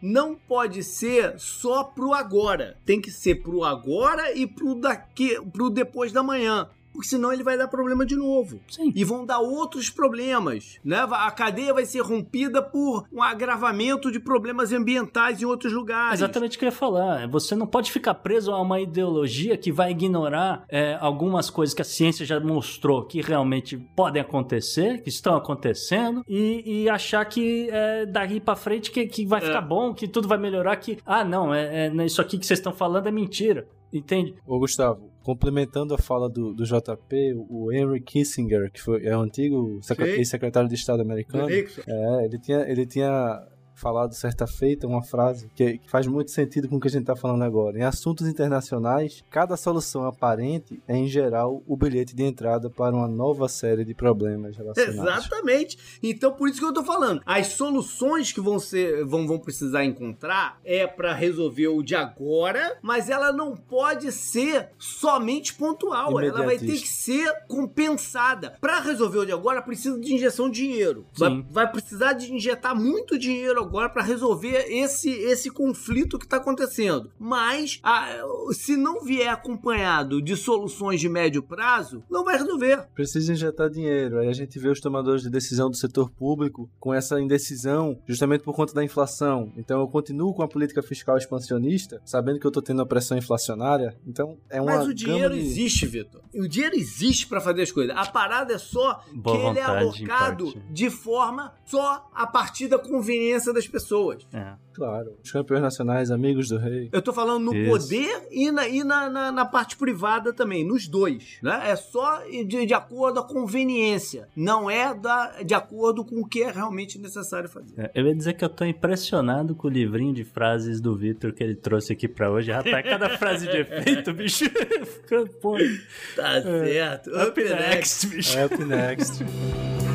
não pode ser só pro agora. Tem que ser pro agora e pro daqui, pro depois da manhã porque senão ele vai dar problema de novo. Sim. E vão dar outros problemas, né? A cadeia vai ser rompida por um agravamento de problemas ambientais em outros lugares. Exatamente o que eu ia falar. Você não pode ficar preso a uma ideologia que vai ignorar é, algumas coisas que a ciência já mostrou que realmente podem acontecer, que estão acontecendo, e, e achar que é, daqui para frente que, que vai é. ficar bom, que tudo vai melhorar, que, ah, não, é, é isso aqui que vocês estão falando é mentira. Entende? Ô, Gustavo, complementando a fala do, do JP, o Henry Kissinger, que foi, é o antigo secretário de Estado americano, é, ele tinha, ele tinha falado certa feita uma frase que, que, faz muito sentido com o que a gente está falando agora. Em assuntos internacionais, cada solução aparente é, em geral, o bilhete de entrada para uma nova série de problemas relacionados. Exatamente. Então, por isso que eu estou falando. As soluções que vão, ser, vão, vão precisar encontrar é para resolver o de agora, mas ela não pode ser somente pontual. Ela vai ter que ser compensada. Para resolver o de agora, precisa de injeção de dinheiro. Vai, vai precisar de injetar muito dinheiro agora para resolver esse, esse conflito que está acontecendo. Mas, a, se não vier acompanhado de soluções de médio prazo, não vai resolver. Precisa injetar dinheiro. Aí a gente vê os tomadores de decisão do setor público com essa indecisão, justamente por conta da inflação. Então eu continuo com a política fiscal expansionista, sabendo que eu estou tendo uma pressão inflacionária. Então é uma. Mas o dinheiro de... existe, Vitor. O dinheiro existe para fazer as coisas. A parada é só Boa que ele é alocado de forma só a partir da conveniência das pessoas. É. Claro. Os campeões nacionais, amigos do rei. Eu tô falando no Isso. poder e, na, e na, na, na parte privada também, nos dois. Né? É só de, de acordo com a conveniência. Não é da, de acordo com o que é realmente necessário fazer. É, Eu ia dizer que eu tô impressionado com o livrinho de frases do Vitor que ele trouxe aqui pra hoje. Rapaz, cada frase de efeito, bicho. Pô, Tá certo. up next, bicho. Up next.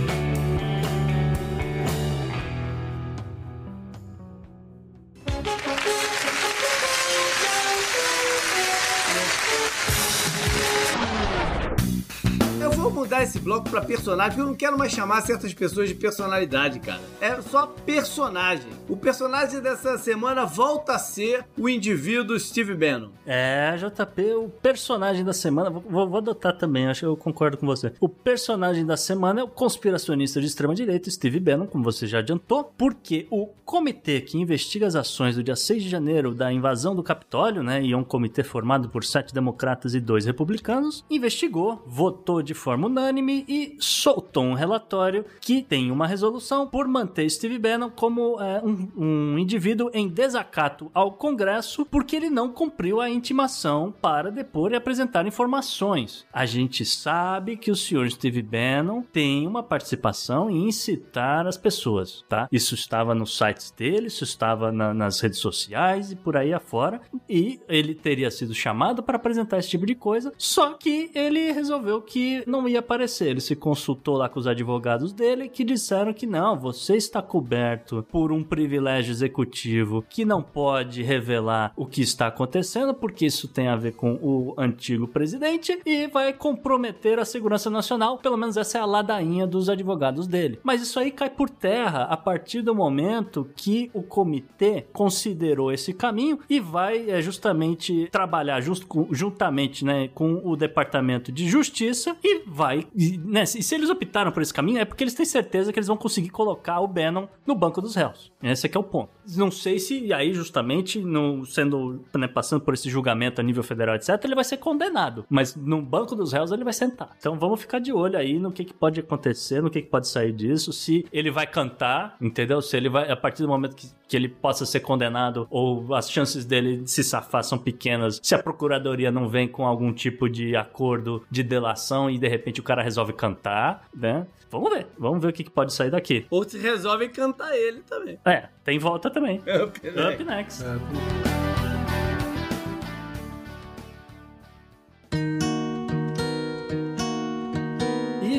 Mudar esse bloco pra personagem, eu não quero mais chamar certas pessoas de personalidade, cara. É só personagem. O personagem dessa semana volta a ser o indivíduo Steve Bannon. É, JP, o personagem da semana. Vou, vou- vou adotar também, acho que eu concordo com você. O personagem da semana é o conspiracionista de extrema-direita, Steve Bannon, como você já adiantou, porque o comitê que investiga as ações do dia 6 de janeiro da invasão do Capitólio, né, e é um comitê formado por sete democratas e dois republicanos, investigou, votou de forma unânime e soltou um relatório que tem uma resolução por manter Steve Bannon como é, um, um indivíduo em desacato ao Congresso porque ele não cumpriu a intimação para depor e apresentar informações. A gente sabe que o senhor Steve Bannon tem uma participação em incitar as pessoas, tá? Isso estava nos sites dele, isso estava na- nas redes sociais e por aí afora, e ele teria sido chamado para apresentar esse tipo de coisa, só que ele resolveu que não ia aparecer. Ele se consultou lá com os advogados dele que disseram que não, você está coberto por um privilégio executivo que não pode revelar o que está acontecendo, porque isso tem a ver com o antigo presidente e vai comprometer a segurança nacional. Pelo menos essa é a ladainha dos advogados dele. Mas isso aí cai por terra a partir do momento que o comitê considerou esse caminho e vai é, justamente trabalhar just- juntamente né, com o Departamento de Justiça e vai. E, né, se, se eles optaram por esse caminho, é porque eles têm certeza que eles vão conseguir colocar o Bannon no banco dos réus. Esse aqui é o ponto. Não sei se aí, justamente, sendo né, passando por esse julgamento a nível federal, etc., ele vai ser condenado. Mas no banco dos réus ele vai sentar. Então vamos ficar de olho aí no que, que pode acontecer, no que, que pode sair disso, se ele vai cantar, entendeu? Se ele vai, a partir do momento que, que ele possa ser condenado, ou as chances dele de se safar são pequenas, se a procuradoria não vem com algum tipo de acordo de delação e de repente o cara resolve cantar, né? Vamos ver, vamos ver o que, que pode sair daqui. Ou se resolvem cantar ele também. É, tem volta também. Up next. Up next. E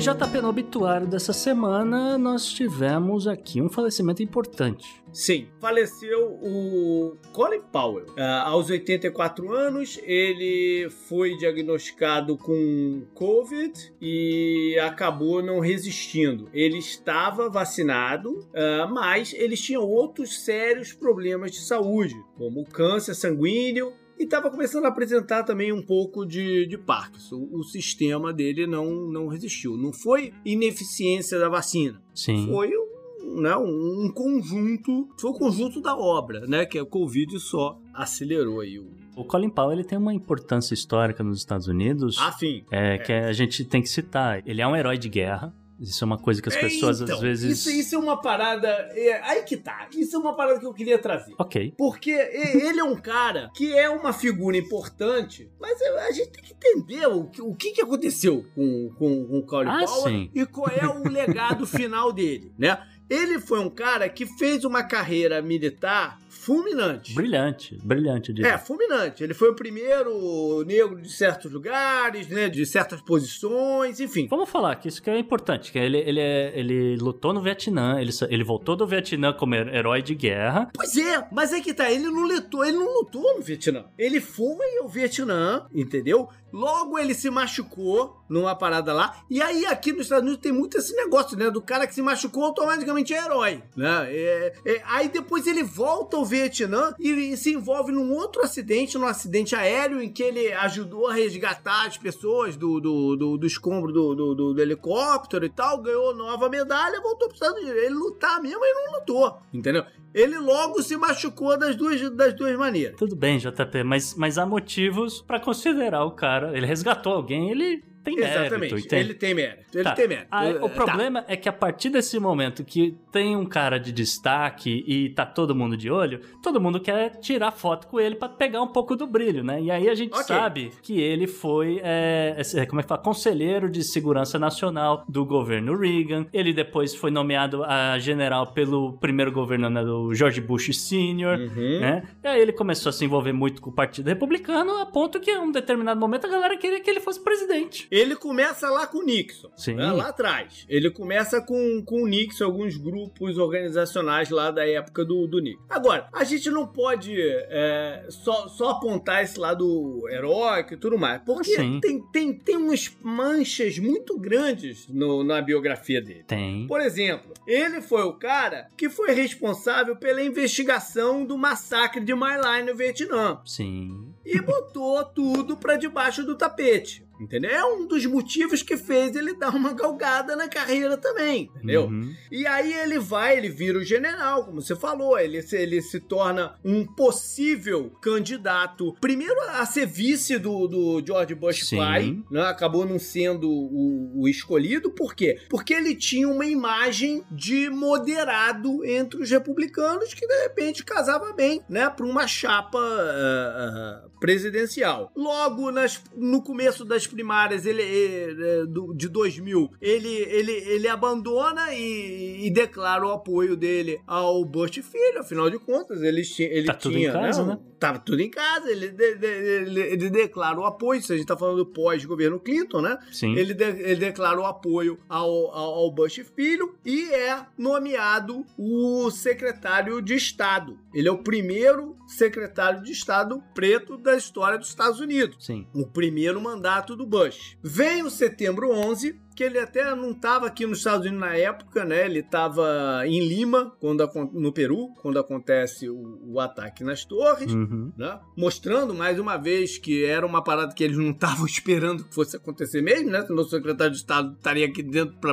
JP no obituário dessa semana, nós tivemos aqui um falecimento importante. Sim, faleceu o Colin Powell. Ah, aos 84 anos, ele foi diagnosticado com Covid e acabou não resistindo. Ele estava vacinado, ah, mas eles tinham outros sérios problemas de saúde, como câncer sanguíneo. E estava começando a apresentar também um pouco de, de Parkinson. O sistema dele não, não resistiu. Não foi ineficiência da vacina Sim. foi um, né, um conjunto, foi o conjunto da obra, né, que é o Covid só acelerou aí o O Colin Powell ele tem uma importância histórica nos Estados Unidos afim. é, que a gente tem que citar. Ele é um herói de guerra. Isso é uma coisa que as pessoas então, às vezes. Isso, isso é uma parada. é, aí que tá. Isso é uma parada que eu queria trazer. Ok. Porque ele é um cara que é uma figura importante, mas a gente tem que entender o que, o que que aconteceu com, com, com o Colin Ah, e qual é o legado final dele, né? Ele foi um cara que fez uma carreira militar fulminante. Brilhante, brilhante, diria. É, fulminante. Ele foi o primeiro negro de certos lugares, né? De certas posições, enfim. Vamos falar que isso que é importante, que ele, ele, é- ele lutou no Vietnã, ele, ele voltou do Vietnã como her- herói de guerra. Pois é, mas é que tá, ele não lutou, ele não lutou no Vietnã. Ele foi ao Vietnã, entendeu? Logo ele se machucou numa parada lá. E aí aqui nos Estados Unidos tem muito esse negócio, né? Do cara que se machucou automaticamente é herói, né? É- é- aí depois ele volta ao Vietnã e, se envolve num outro acidente, num acidente aéreo em que ele ajudou a resgatar as pessoas do, do, do, do escombro do, do, do- do helicóptero e tal, ganhou nova medalha, voltou para Estados Unidos. Ele lutar mesmo, ele não lutou, entendeu? Ele logo se machucou das duas, das duas maneiras. Tudo bem, JP, mas, mas há motivos pra considerar o cara. Ele resgatou alguém, ele tem mérito. Exatamente. Ele tem mérito. Ele Tá. tem mérito. Ah, Eh, o tá. problema é que a partir desse momento que tem um cara de destaque e tá todo mundo de olho, todo mundo quer tirar foto com ele pra pegar um pouco do brilho, né? E aí a gente Ok. sabe que ele foi, é, esse- como é que fala, conselheiro de segurança nacional do governo Reagan. Ele depois foi nomeado a general pelo primeiro governo né, do George Bush Sr., Uhum. né? E aí ele começou a se envolver muito com o Partido Republicano, a ponto que em um determinado momento a galera queria que ele fosse presidente. Ele começa lá com o Nixon. Sim. né, lá atrás. Ele começa com, com o Nixon, alguns grupos organizacionais lá da época do, do Nixon. Agora, a gente não pode é, só, só apontar esse lado heróico e tudo mais. Porque Sim. tem, tem, tem umas manchas muito grandes no- na biografia dele. Tem. Por exemplo, ele foi o cara que foi responsável pela investigação do massacre de My Lai no Vietnã Sim. e botou tudo pra debaixo do tapete. Entendeu? É um dos motivos que fez ele dar uma galgada na carreira também, entendeu? Uhum. E aí ele vai, ele vira o general, como você falou, ele, se- ele se torna um possível candidato, primeiro a ser vice do, do George Bush Sim. pai, né? acabou não sendo o, o escolhido, por quê? Porque ele tinha uma imagem de moderado entre os republicanos que de repente casava bem, né, para uma chapa ah, ah, presidencial. Logo nas, no começo das primárias ele, eh, do- de 2000, ele, ele, ele abandona e, e declara o apoio dele ao Bush filho, afinal de contas, ele, ele Tá tudo em tinha... casa, né? Tava tudo em casa, ele, de- de- ele, ele declara o apoio, se a gente tá falando pós-governo Clinton, né? Sim. Ele, de- ele declara o apoio ao, ao, ao Bush filho e é nomeado o secretário de Estado. Ele é o primeiro secretário de Estado preto da história dos Estados Unidos. Sim. O primeiro mandato do Bush. Vem o setembro 11, que ele até não estava aqui nos Estados Unidos na época, né? Ele estava em Lima, quando, no Peru, quando acontece o, o ataque nas torres Uhum. né? Mostrando mais uma vez que era uma parada que eles não estavam esperando que fosse acontecer mesmo, né? Senão o secretário de Estado estaria aqui dentro pra-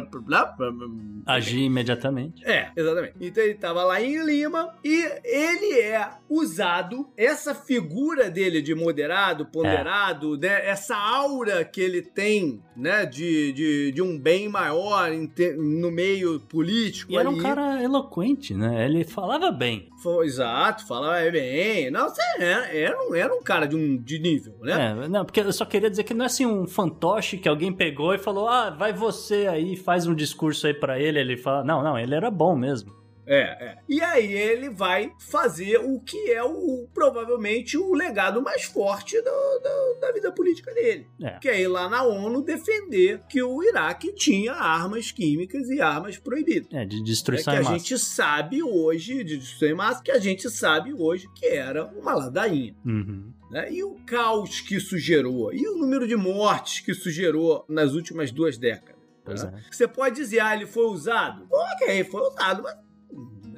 Agir imediatamente. é, exatamente. Então ele estava lá em Lima e ele é usado, essa figura dele de moderado, ponderado, né, essa aura que ele tem, né, de, de, de um bem maior te- no meio político E era um ali. cara eloquente, né? Ele falava bem. Foi- exato, falava bem. Não, você era, era, um, era um cara de um de nível, né? É, não, porque eu só queria dizer que não é assim um fantoche que alguém pegou e falou: ah, vai você aí, faz um discurso aí pra ele. Ele fala: não, não, ele era bom mesmo. É, é. E aí ele vai fazer o que é o provavelmente o legado mais forte do- do- da vida política dele. É. Que é ir lá na ONU defender que o Iraque tinha armas químicas e armas proibidas. É, de É que destruição a em massa. gente sabe hoje, de destruição em massa, que a gente sabe hoje que era uma ladainha. Uhum. né? E o caos que isso gerou, e o número de mortes que isso gerou nas últimas duas décadas. Pois né? é. Você pode dizer, ah, ele foi usado? Ok, foi usado, mas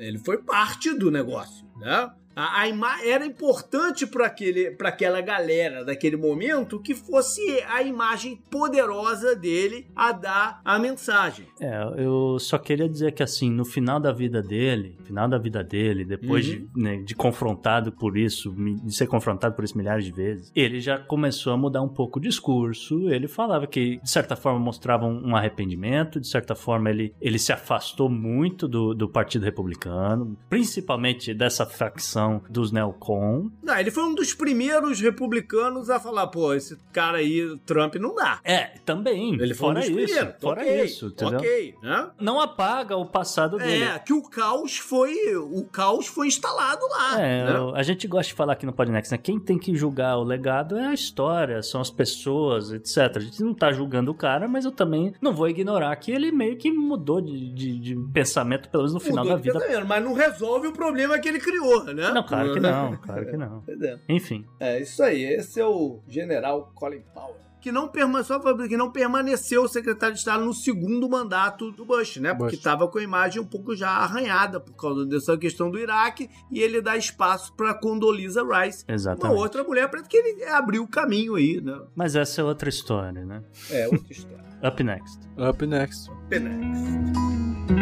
ele foi parte do negócio, né? A, a era importante para aquela galera daquele momento que fosse a imagem poderosa dele a dar a mensagem. É, eu só queria dizer que assim, no final da vida dele, final da vida dele, depois Uhum. de, né, de confrontado por isso, de ser confrontado por isso milhares de vezes, ele já começou a mudar um pouco o discurso. Ele falava que, de certa forma, mostrava um, um arrependimento, de certa forma, ele, ele se afastou muito do, do Partido Republicano, principalmente dessa facção dos neocon. Não, ele foi um dos primeiros republicanos a falar, pô, esse cara aí, Trump, não dá. É, também. Ele foi um fora dos isso. primeiros. Fora ok, isso, entendeu? Ok, né? Não apaga o passado dele. É, que o caos foi. O caos foi instalado lá. É, né? a gente gosta de falar aqui no Podnext, né? Quem tem que julgar o legado é a história, são as pessoas, etc. A gente não tá julgando o cara, mas eu também não vou ignorar que ele meio que mudou de, de- de pensamento, pelo menos no final Mudou da vida. mas não resolve o problema que ele criou, né? Não, claro que não, claro que não. Entendeu? Enfim, É isso aí, esse é o general Colin Powell. Que não, só que não permaneceu secretário de Estado no segundo mandato do Bush, né? Porque estava com a imagem um pouco já arranhada por causa dessa questão do Iraque e ele dá espaço para Condoleezza Rice, uma exatamente. outra mulher para que ele abriu o caminho aí, né? Mas essa é outra história, né? É outra história. Up next. Up next. Penex.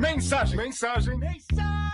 Mensagem, mensagem, mensagem.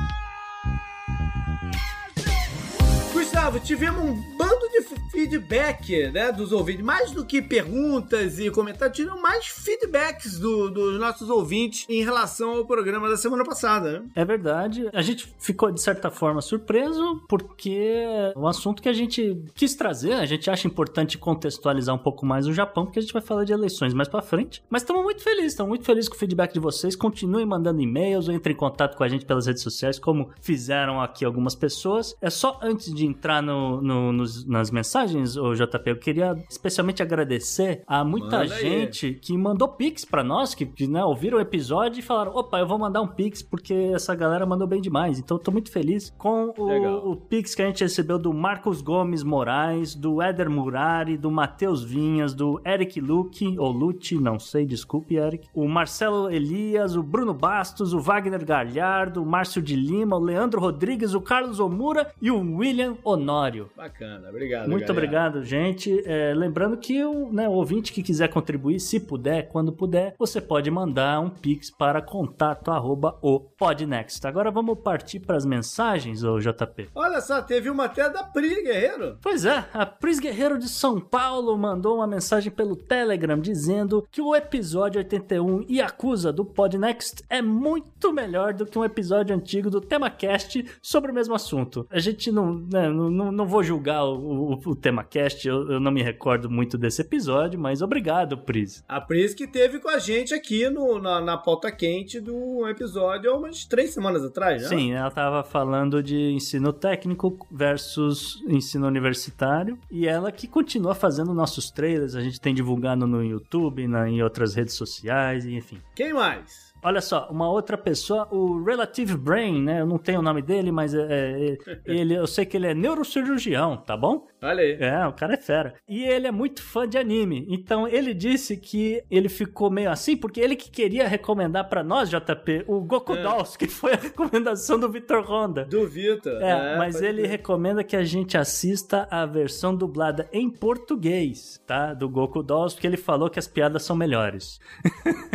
Gustavo, tivemos um bando de feedback né, dos ouvintes. Mais do que perguntas e comentários, tivemos mais feedbacks do, dos nossos ouvintes em relação ao programa da semana passada. Né? É verdade. A gente ficou, de certa forma, surpreso, porque é um assunto que a gente quis trazer. A gente acha importante contextualizar um pouco mais o Japão, porque a gente vai falar de eleições mais pra frente. Mas estamos muito felizes, estamos muito felizes com o feedback de vocês. Continuem mandando e-mails ou entrem em contato com a gente pelas redes sociais, como fizeram aqui algumas pessoas. É só antes de entrar no, no, nos, nas mensagens, o JP, eu queria especialmente agradecer a muita Manda gente aí. que mandou pix para nós, que, que né, ouviram o episódio e falaram: opa, eu vou mandar um pix porque essa galera mandou bem demais. Então eu tô muito feliz com o, o pix que a gente recebeu do Marcos Gomes Moraes, do Éder Murari, do Matheus Vinhas, do Eric Luke, ou Lute, não sei, desculpe, Eric. O Marcelo Elias, o Bruno Bastos, o Wagner Galhardo, o Márcio de Lima, o Leandro Rodrigues, o Carlos Omura e o William Honório. Bacana, obrigado. Muito galera. obrigado, gente. É, lembrando que o, né, o ouvinte que quiser contribuir, se puder, quando puder, você pode mandar um pix para contato arroba o Podnext. Agora vamos partir para as mensagens, ô JP. Olha só, teve uma até da Pris Guerreiro. Pois é, a Pris Guerreiro de São Paulo mandou uma mensagem pelo Telegram dizendo que o episódio 81 Yakuza do Podnext é muito melhor do que um episódio antigo do TemaCast sobre o mesmo assunto. A gente não, né, não, não vou julgar o, o, o TemaCast, eu, eu não me recordo muito desse episódio, mas obrigado, Pris. A Pris que teve com a gente aqui no, na, na pauta quente do episódio há umas três semanas atrás, né? Sim, ela tava falando de ensino técnico versus ensino universitário e ela que continua fazendo nossos trailers, a gente tem divulgado no YouTube, na, em outras redes sociais, enfim. Quem mais? Olha só, uma outra pessoa, o Relative Brain, né? Eu não tenho o nome dele, mas é, é, ele, eu sei que ele é neurocirurgião, tá bom? Olha aí. É, o cara é fera. E ele é muito fã de anime. Então ele disse que ele ficou meio assim, porque ele que queria recomendar para nós, JP, o Goku é. Dolls, que foi a recomendação do Vitor Honda. Do Vitor. É, é, mas ele recomenda que a gente assista a versão dublada em português, tá? Do Goku Dolls, porque ele falou que as piadas são melhores.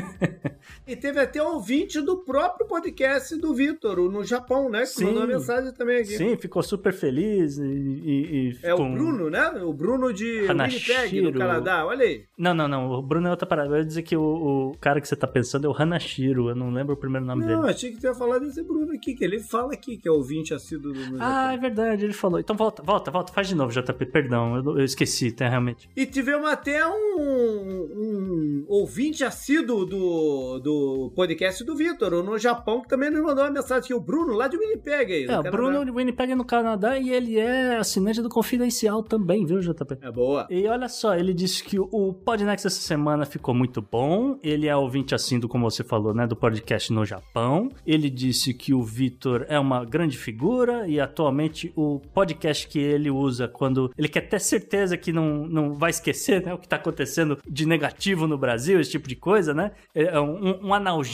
e teve até um ouvinte do próprio podcast do Vitor, no Japão, né? Que Sim. mandou uma mensagem também aqui. Sim, ficou super feliz e. e, e é com... o Bruno, né? O Bruno de Winnipeg, no Canadá. Olha aí. Não, não, não. O Bruno é outra parada. Eu ia dizer que o, o cara que você tá pensando é o Hanashiro. Eu não lembro o primeiro nome não, dele. Não, achei que tu ia falar desse Bruno aqui, que ele fala aqui que é ouvinte assíduo do. Ah, é verdade, ele falou. Então volta, volta, volta. Faz de novo, JP. Perdão, eu, eu esqueci, tá, realmente. E tivemos até um, um ouvinte assíduo do, do podcast do Vitor, no Japão, que também nos mandou uma mensagem aqui, o Bruno, lá de Winnipeg. É, o Bruno de Winnipeg no Canadá e ele é assinante do Confidencial também, viu, JP? É boa. E olha só, ele disse que o Podnext essa semana ficou muito bom. Ele é ouvinte assíduo, como você falou, né, do podcast no Japão. Ele disse que o Vitor é uma grande figura e atualmente o podcast que ele usa quando ele quer ter certeza que não, não vai esquecer, né, o que tá acontecendo de negativo no Brasil, esse tipo de coisa, né? É um, um analgésico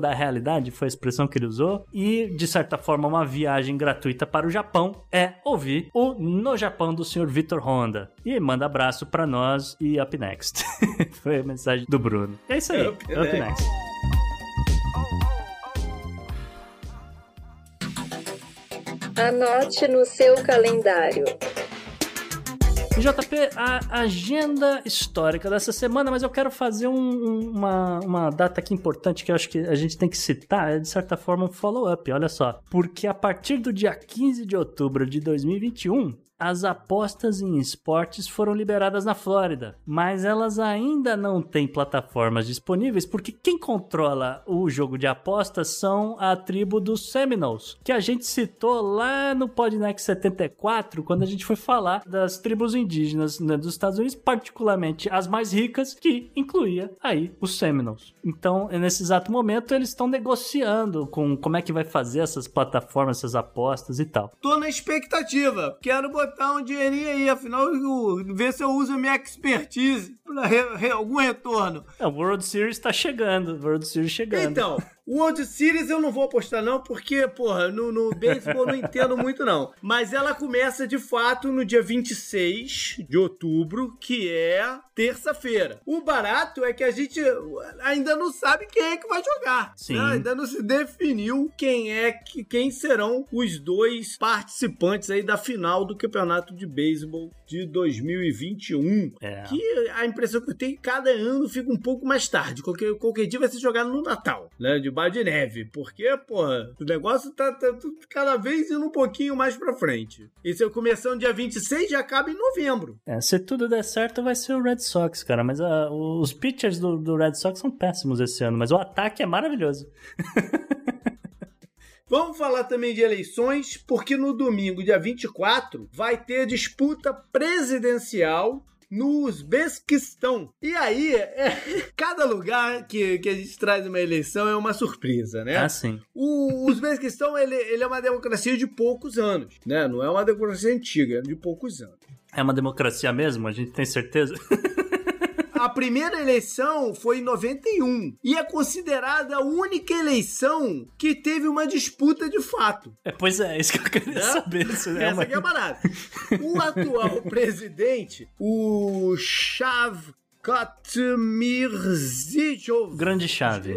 da realidade, foi a expressão que ele usou. E, de certa forma, uma viagem gratuita para o Japão é ouvir o No Japão do Sr. Vitor Honda. E manda abraço para nós e up next. foi a mensagem do Bruno. É isso aí, up, up next. Anote no seu calendário. JP, a agenda histórica dessa semana, mas eu quero fazer um, uma, uma data aqui importante que eu acho que a gente tem que citar, é de certa forma um follow-up, olha só. Porque a partir do dia 15 de outubro de 2021, as apostas em esportes foram liberadas na Flórida, mas elas ainda não têm plataformas disponíveis porque quem controla o jogo de apostas são a tribo dos Seminoles, que a gente citou lá no Podnext 74, quando a gente foi falar das tribos indígenas né, dos Estados Unidos, particularmente as mais ricas, que incluía aí os Seminoles. Então, nesse exato momento, eles estão negociando com como é que vai fazer essas plataformas, essas apostas e tal. Tô na expectativa, quero botar botar um dinheirinho aí, afinal, ver se eu uso a minha expertise para re, re, algum retorno. É, o World Series tá chegando, o World Series chegando. Então, O World Series eu não vou apostar, não, porque, porra, no, no beisebol eu não entendo muito, não. Mas ela começa de fato no dia 26 de outubro, que é terça-feira. O barato é que a gente ainda não sabe quem é que vai jogar. Sim. né? Ainda não se definiu quem é que quem serão os dois participantes aí da final do Campeonato de Beisebol de 2021. É. Que a impressão que eu tenho é cada ano fica um pouco mais tarde. Qualquer, qualquer dia vai ser jogado no Natal, né? Debaixo de neve. Porque, porra, o negócio tá, tá cada vez indo um pouquinho mais pra frente. E se eu começar no dia 26, já acaba em novembro. É, se tudo der certo, vai ser o Red Sox, cara. Mas ah, os pitchers do, do Red Sox são péssimos esse ano, mas o ataque é maravilhoso. Vamos falar também de eleições, porque no domingo, dia 24, vai ter disputa presidencial no Uzbequistão. E aí, é, cada lugar que, que a gente traz uma eleição é uma surpresa, né? Ah, sim. O Uzbequistão, ele, ele é uma democracia de poucos anos, né? Não é uma democracia antiga, é de poucos anos. É uma democracia mesmo? A gente tem certeza? A primeira eleição foi em 91 e é considerada a única eleição que teve uma disputa de fato. É, pois é, isso que eu queria Né? saber. Se é Essa uma... aqui é a parada. O atual presidente, o Shavkat Mirziyoyev, Grande chave.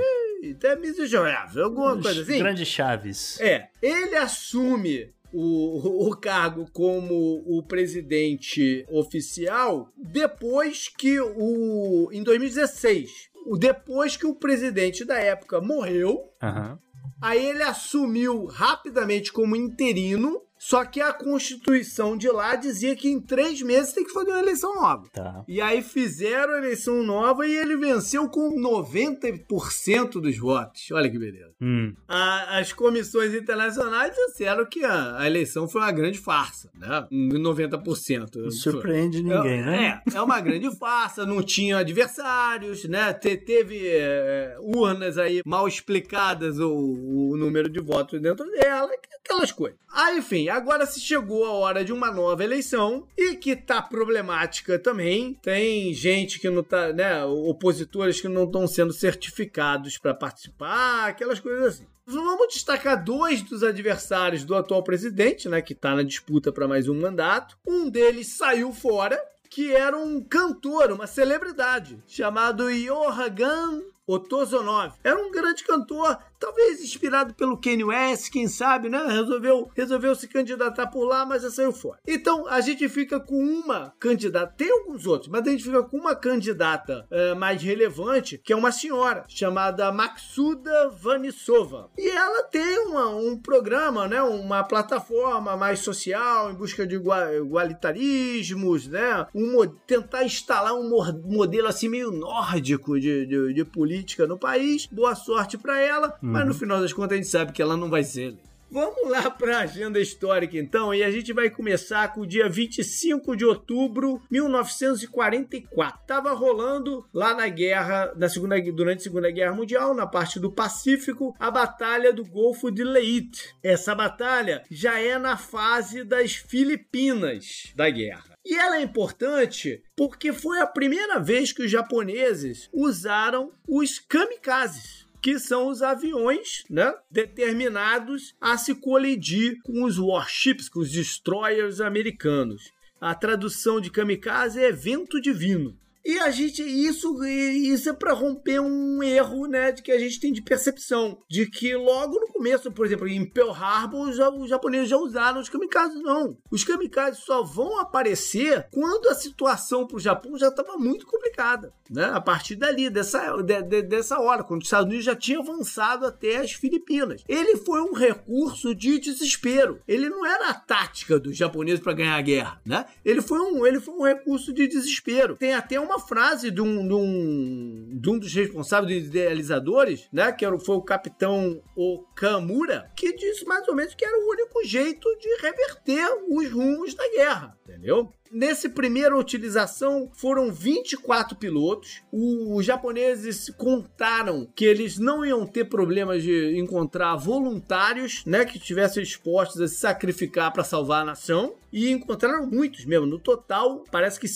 até Mirziyoyev, alguma coisa assim. Grande Chaves. É, ele assume o, o cargo como o presidente oficial depois que o. em 2016. o- Depois que o presidente da época morreu, Aham. aí ele assumiu rapidamente como interino. Só que a Constituição de lá dizia que em três meses tem que fazer uma eleição nova. Tá. E aí fizeram a eleição nova e ele venceu com 90% dos votos. Olha que beleza. Hum. A- as comissões internacionais disseram que a, a eleição foi uma grande farsa, né? 90%. Não surpreende ninguém, é, né? É, é uma grande farsa, não tinha adversários, né? Te- teve é, urnas aí mal explicadas o, o número de votos dentro dela, aquelas coisas. Aí, enfim, agora se chegou a hora de uma nova eleição e que tá problemática também. Tem gente que não tá, né? Opositores que não estão sendo certificados para participar, aquelas coisas assim. Vamos destacar dois dos adversários do atual presidente, né, que está na disputa para mais um mandato. Um deles saiu fora, que era um cantor, uma celebridade, chamado Johann Otozonov. Era um grande cantor, talvez inspirado pelo Kanye West, quem sabe, né? Resolveu, resolveu se candidatar por lá, mas já saiu fora. Então, a gente fica com uma candidata, tem alguns outros, mas a gente fica com uma candidata eh, mais relevante, que é uma senhora, chamada Maxuda Vanissova. E ela tem uma- um programa, né? Uma plataforma mais social, em busca de igua- igualitarismos, né? Um, tentar instalar um modelo assim meio nórdico de, de, de política no país. Boa sorte pra ela, mas no final das contas a gente sabe que ela não vai ser eleita. Vamos lá para a agenda histórica então, e a gente vai começar com o dia 25 de outubro de 1944. Tava rolando lá na guerra, na segunda, durante a Segunda Guerra Mundial, na parte do Pacífico, a Batalha do Golfo de Leyte. Essa batalha já é na fase das Filipinas da guerra. E ela é importante porque foi a primeira vez que os japoneses usaram os kamikazes que são os aviões, né, determinados a se colidir com os warships, com os destroyers americanos. A tradução de kamikaze é vento divino. E a gente, isso, isso é para romper um erro, né, de que a gente tem de percepção. De que logo no começo, por exemplo, em Pearl Harbor, os, os japoneses já usaram os kamikazes, não. Os kamikazes só vão aparecer quando a situação para o Japão já estava muito complicada, né? A partir dali, dessa, de- de- dessa hora, quando os Estados Unidos já tinha avançado até as Filipinas. Ele foi um recurso de desespero. Ele não era a tática dos japoneses para ganhar a guerra, né? Ele foi um, ele foi um recurso de desespero. Tem até uma frase de um, de um, de um dos responsáveis, dos idealizadores, né? Que era, foi o capitão Okamura, que disse mais ou menos que era o único jeito de reverter os rumos da guerra, entendeu? Nesse primeira utilização foram 24 pilotos. O- Os japoneses contaram que eles não iam ter problemas de encontrar voluntários, né, que estivessem dispostos a se sacrificar para salvar a nação. E encontraram muitos mesmo. No total, parece que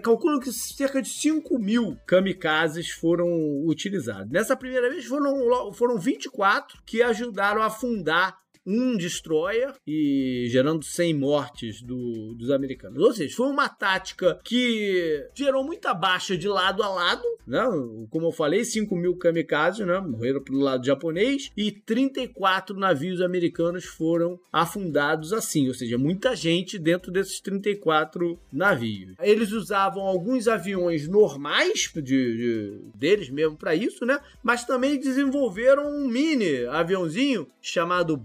calculam que cerca de 5 mil kamikazes foram utilizados. Nessa primeira vez foram, foram 24 que ajudaram a afundar um destroyer e gerando 100 mortes do- dos americanos. Ou seja, foi uma tática que gerou muita baixa de lado a lado, né? Como eu falei, 5 mil kamikazes, né? Morreram pelo lado japonês e 34 navios americanos foram afundados assim, ou seja, muita gente dentro desses 34 navios. Eles usavam alguns aviões normais de, de- deles mesmo para isso, né? Mas também desenvolveram um mini aviãozinho chamado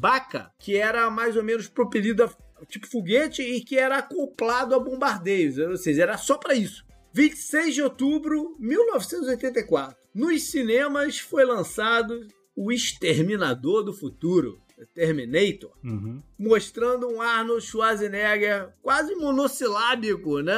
Que era mais ou menos propelido a tipo foguete e que era acoplado a bombardeios, ou seja, era só para isso. 26 de outubro de 1984. Nos cinemas foi lançado O Exterminador do Futuro, Terminator, Uhum. mostrando um Arnold Schwarzenegger quase monossilábico, né?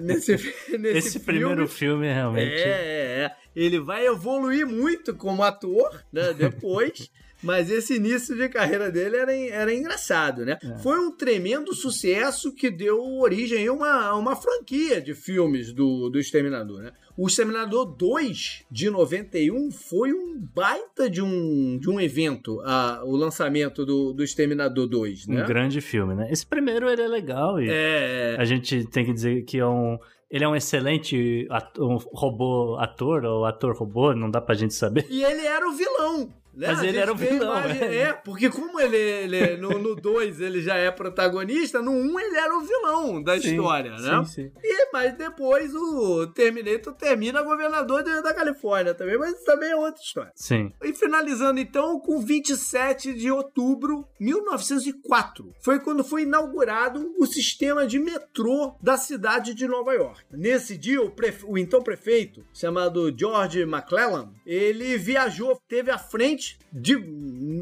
Nesse, nesse Esse filme. primeiro filme realmente. É, é, é. Ele vai evoluir muito como ator, né? Depois. Mas esse início de carreira dele era, era engraçado, né? É. Foi um tremendo sucesso que deu origem a uma, uma franquia de filmes do, do Exterminador, né? O Exterminador 2 de 91 foi um baita de um, de um evento, a, o lançamento do, do Exterminador 2, Um né? grande filme, né? Esse primeiro ele é legal e É, a gente tem que dizer que é um. Ele é um excelente at- um robô ator ou ator robô, não dá pra gente saber. E ele era o vilão. Né? Mas ele era o vilão, imagem- é. Porque como ele, ele no 2 ele já é protagonista, no 1 um ele era o vilão da história, né? Sim, sim. E, mas depois o Terminator termina governador da Califórnia também, mas isso também é outra história. Sim. E finalizando então com 27 de outubro de 1904. Foi quando foi inaugurado o sistema de metrô da cidade de Nova York. Nesse dia, o, prefe- o então prefeito, chamado George McClellan, ele viajou, teve à frente de,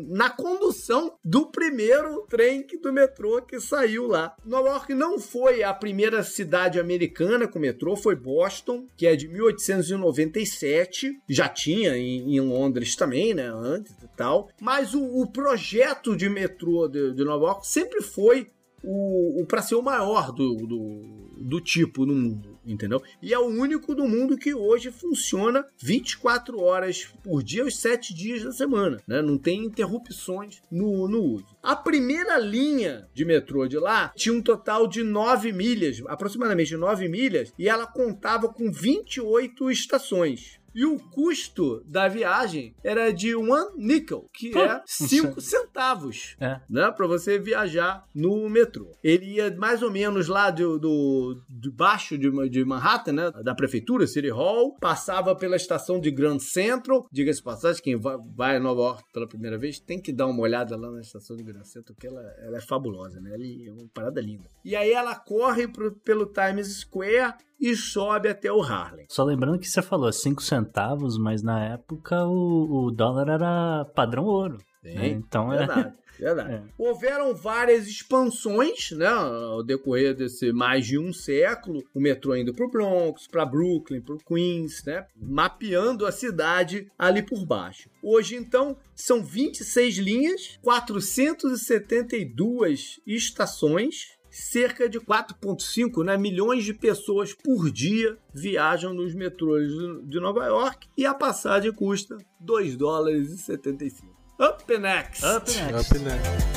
na condução do primeiro trem do metrô que saiu lá. Nova York não foi a primeira cidade americana com metrô, foi Boston, que é de 1897. Já tinha em, em Londres também, né? Antes e tal. Mas o, o projeto de metrô de, de Nova York sempre foi o, o para ser o maior do, do, do tipo no mundo, entendeu? E é o único do mundo que hoje funciona 24 horas por dia, os 7 dias da semana, né? Não tem interrupções no, no uso. A primeira linha de metrô de lá tinha um total de 9 milhas, aproximadamente 9 milhas, e ela contava com 28 estações. E o custo da viagem era de one nickel, que é 5 centavos É. né, para você viajar no metrô. Ele ia mais ou menos lá do, do, de baixo de, de Manhattan, né, da prefeitura, City Hall, passava pela estação de Grand Central. Diga-se passagem, quem vai, vai a Nova York pela primeira vez tem que dar uma olhada lá na estação de Grand Central, que ela, ela é fabulosa, né? Ela é uma parada linda. E aí ela corre pro- pelo Times Square e sobe até o Harlem. Só lembrando que você falou 5 centavos, mas na época o, o dólar era padrão ouro. né? Então é. Verdade. Verdade. É. Houveram várias expansões, né, ao decorrer desse mais de um século, o metrô indo para o Bronx, para Brooklyn, para Queens, né, mapeando a cidade ali por baixo. Hoje, então, são 26 linhas, 472 estações, cerca de 4,5 né, milhões de pessoas por dia viajam nos metrôs de- Nova York e a passagem custa 2 dólares e 75. Up next! Up next. Up next.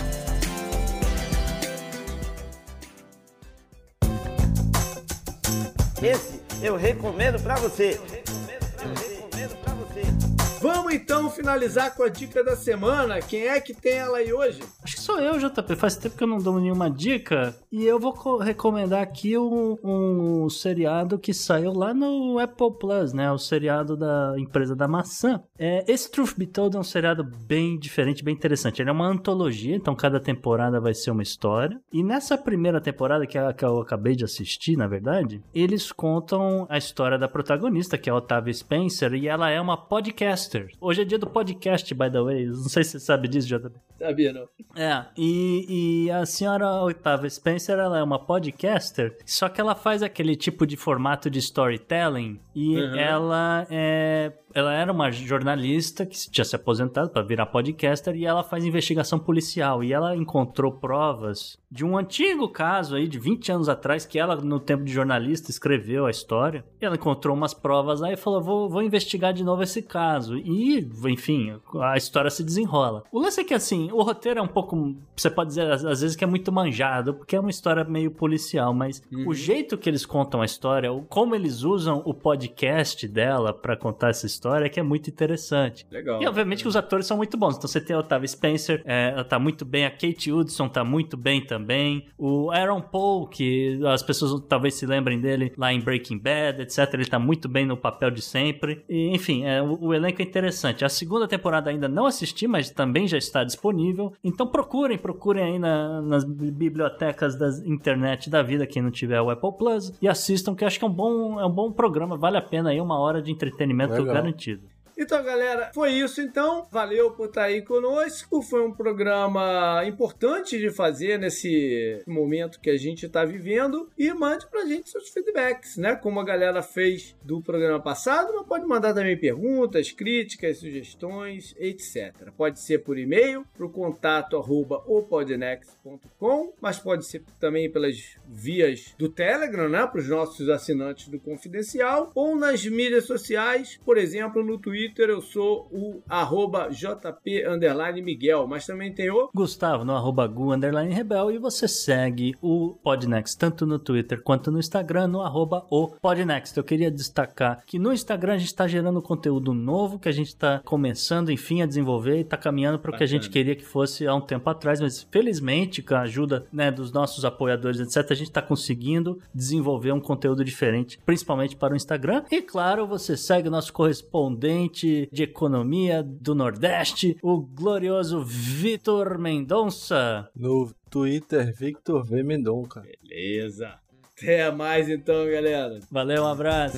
Esse eu recomendo pra você. Vamos então finalizar com a dica da semana. Quem é que tem ela aí hoje? Acho que sou eu, JP. Faz tempo que eu não dou nenhuma dica. E eu vou co- recomendar aqui um, um seriado que saiu lá no Apple Plus, né? O seriado da empresa da maçã. É, esse Truth Be Told é um seriado bem diferente, bem interessante. Ele é uma antologia, então cada temporada vai ser uma história. E nessa primeira temporada, que, é que eu acabei de assistir, na verdade, eles contam a história da protagonista, que é a Otávia Spencer, e ela é uma podcaster. Hoje é dia do podcast, by the way. Não sei se você sabe disso, JP. Sabia, não? É, e, e a senhora Octavia Spencer, ela é uma podcaster, só que ela faz aquele tipo de formato de storytelling e Uhum. ela é ela era uma jornalista que tinha se aposentado para virar podcaster e ela faz investigação policial e ela encontrou provas de um antigo caso aí de 20 anos atrás que ela no tempo de jornalista escreveu a história. E ela encontrou umas provas aí e falou: "Vou, vou investigar de novo esse caso". E, enfim, a história se desenrola. O lance é que assim, o roteiro é um pouco, você pode dizer às vezes que é muito manjado, porque é uma história meio policial, mas o jeito que eles contam a história, como eles usam o podcast dela pra contar essa história é que é muito interessante. Legal. E obviamente que os atores são muito bons. Então você tem a Otávia Spencer, é, ela tá muito bem, a Kate Hudson tá muito bem também. O Aaron Paul, que as pessoas talvez se lembrem dele lá em Breaking Bad, etc. Ele tá muito bem no papel de sempre. E, enfim, é, o, o elenco é interessante. A segunda temporada ainda não assisti, mas também já está disponível. Então procurem, procurem aí na- nas bibliotecas da internet da vida, quem não tiver o Apple Plus, e assistam, que eu acho que é um bom, é um bom programa, vale a pena aí, uma hora de entretenimento Legal. Garantido. Então, galera, foi isso então. Valeu por estar aí conosco. Foi um programa importante de fazer nesse momento que a gente está vivendo. E mande pra gente seus feedbacks, né? Como a galera fez do programa passado, mas pode mandar também perguntas, críticas, sugestões, etc. Pode ser por e-mail, pro contato arroba opodnext.com, mas pode ser também pelas vias do Telegram, né? Para os nossos assinantes do Confidencial, ou nas mídias sociais, por exemplo, no Twitter eu sou o arroba JP underline Miguel, mas também tem o Gustavo no arroba Gu Rebel e você segue o Podnext tanto no Twitter quanto no Instagram no arroba o Podnext. Eu queria destacar que no Instagram a gente está gerando conteúdo novo que a gente está começando, enfim, a desenvolver e está caminhando para o que a gente queria que fosse há um tempo atrás, mas felizmente com a ajuda né, dos nossos apoiadores, etc., a gente está conseguindo desenvolver um conteúdo diferente, principalmente para o Instagram. E claro, você segue o nosso correspondente de economia do Nordeste, o glorioso Vitor Mendonça. No Twitter, Victor V. Mendonça. Beleza. Até mais então, galera. Valeu, um abraço.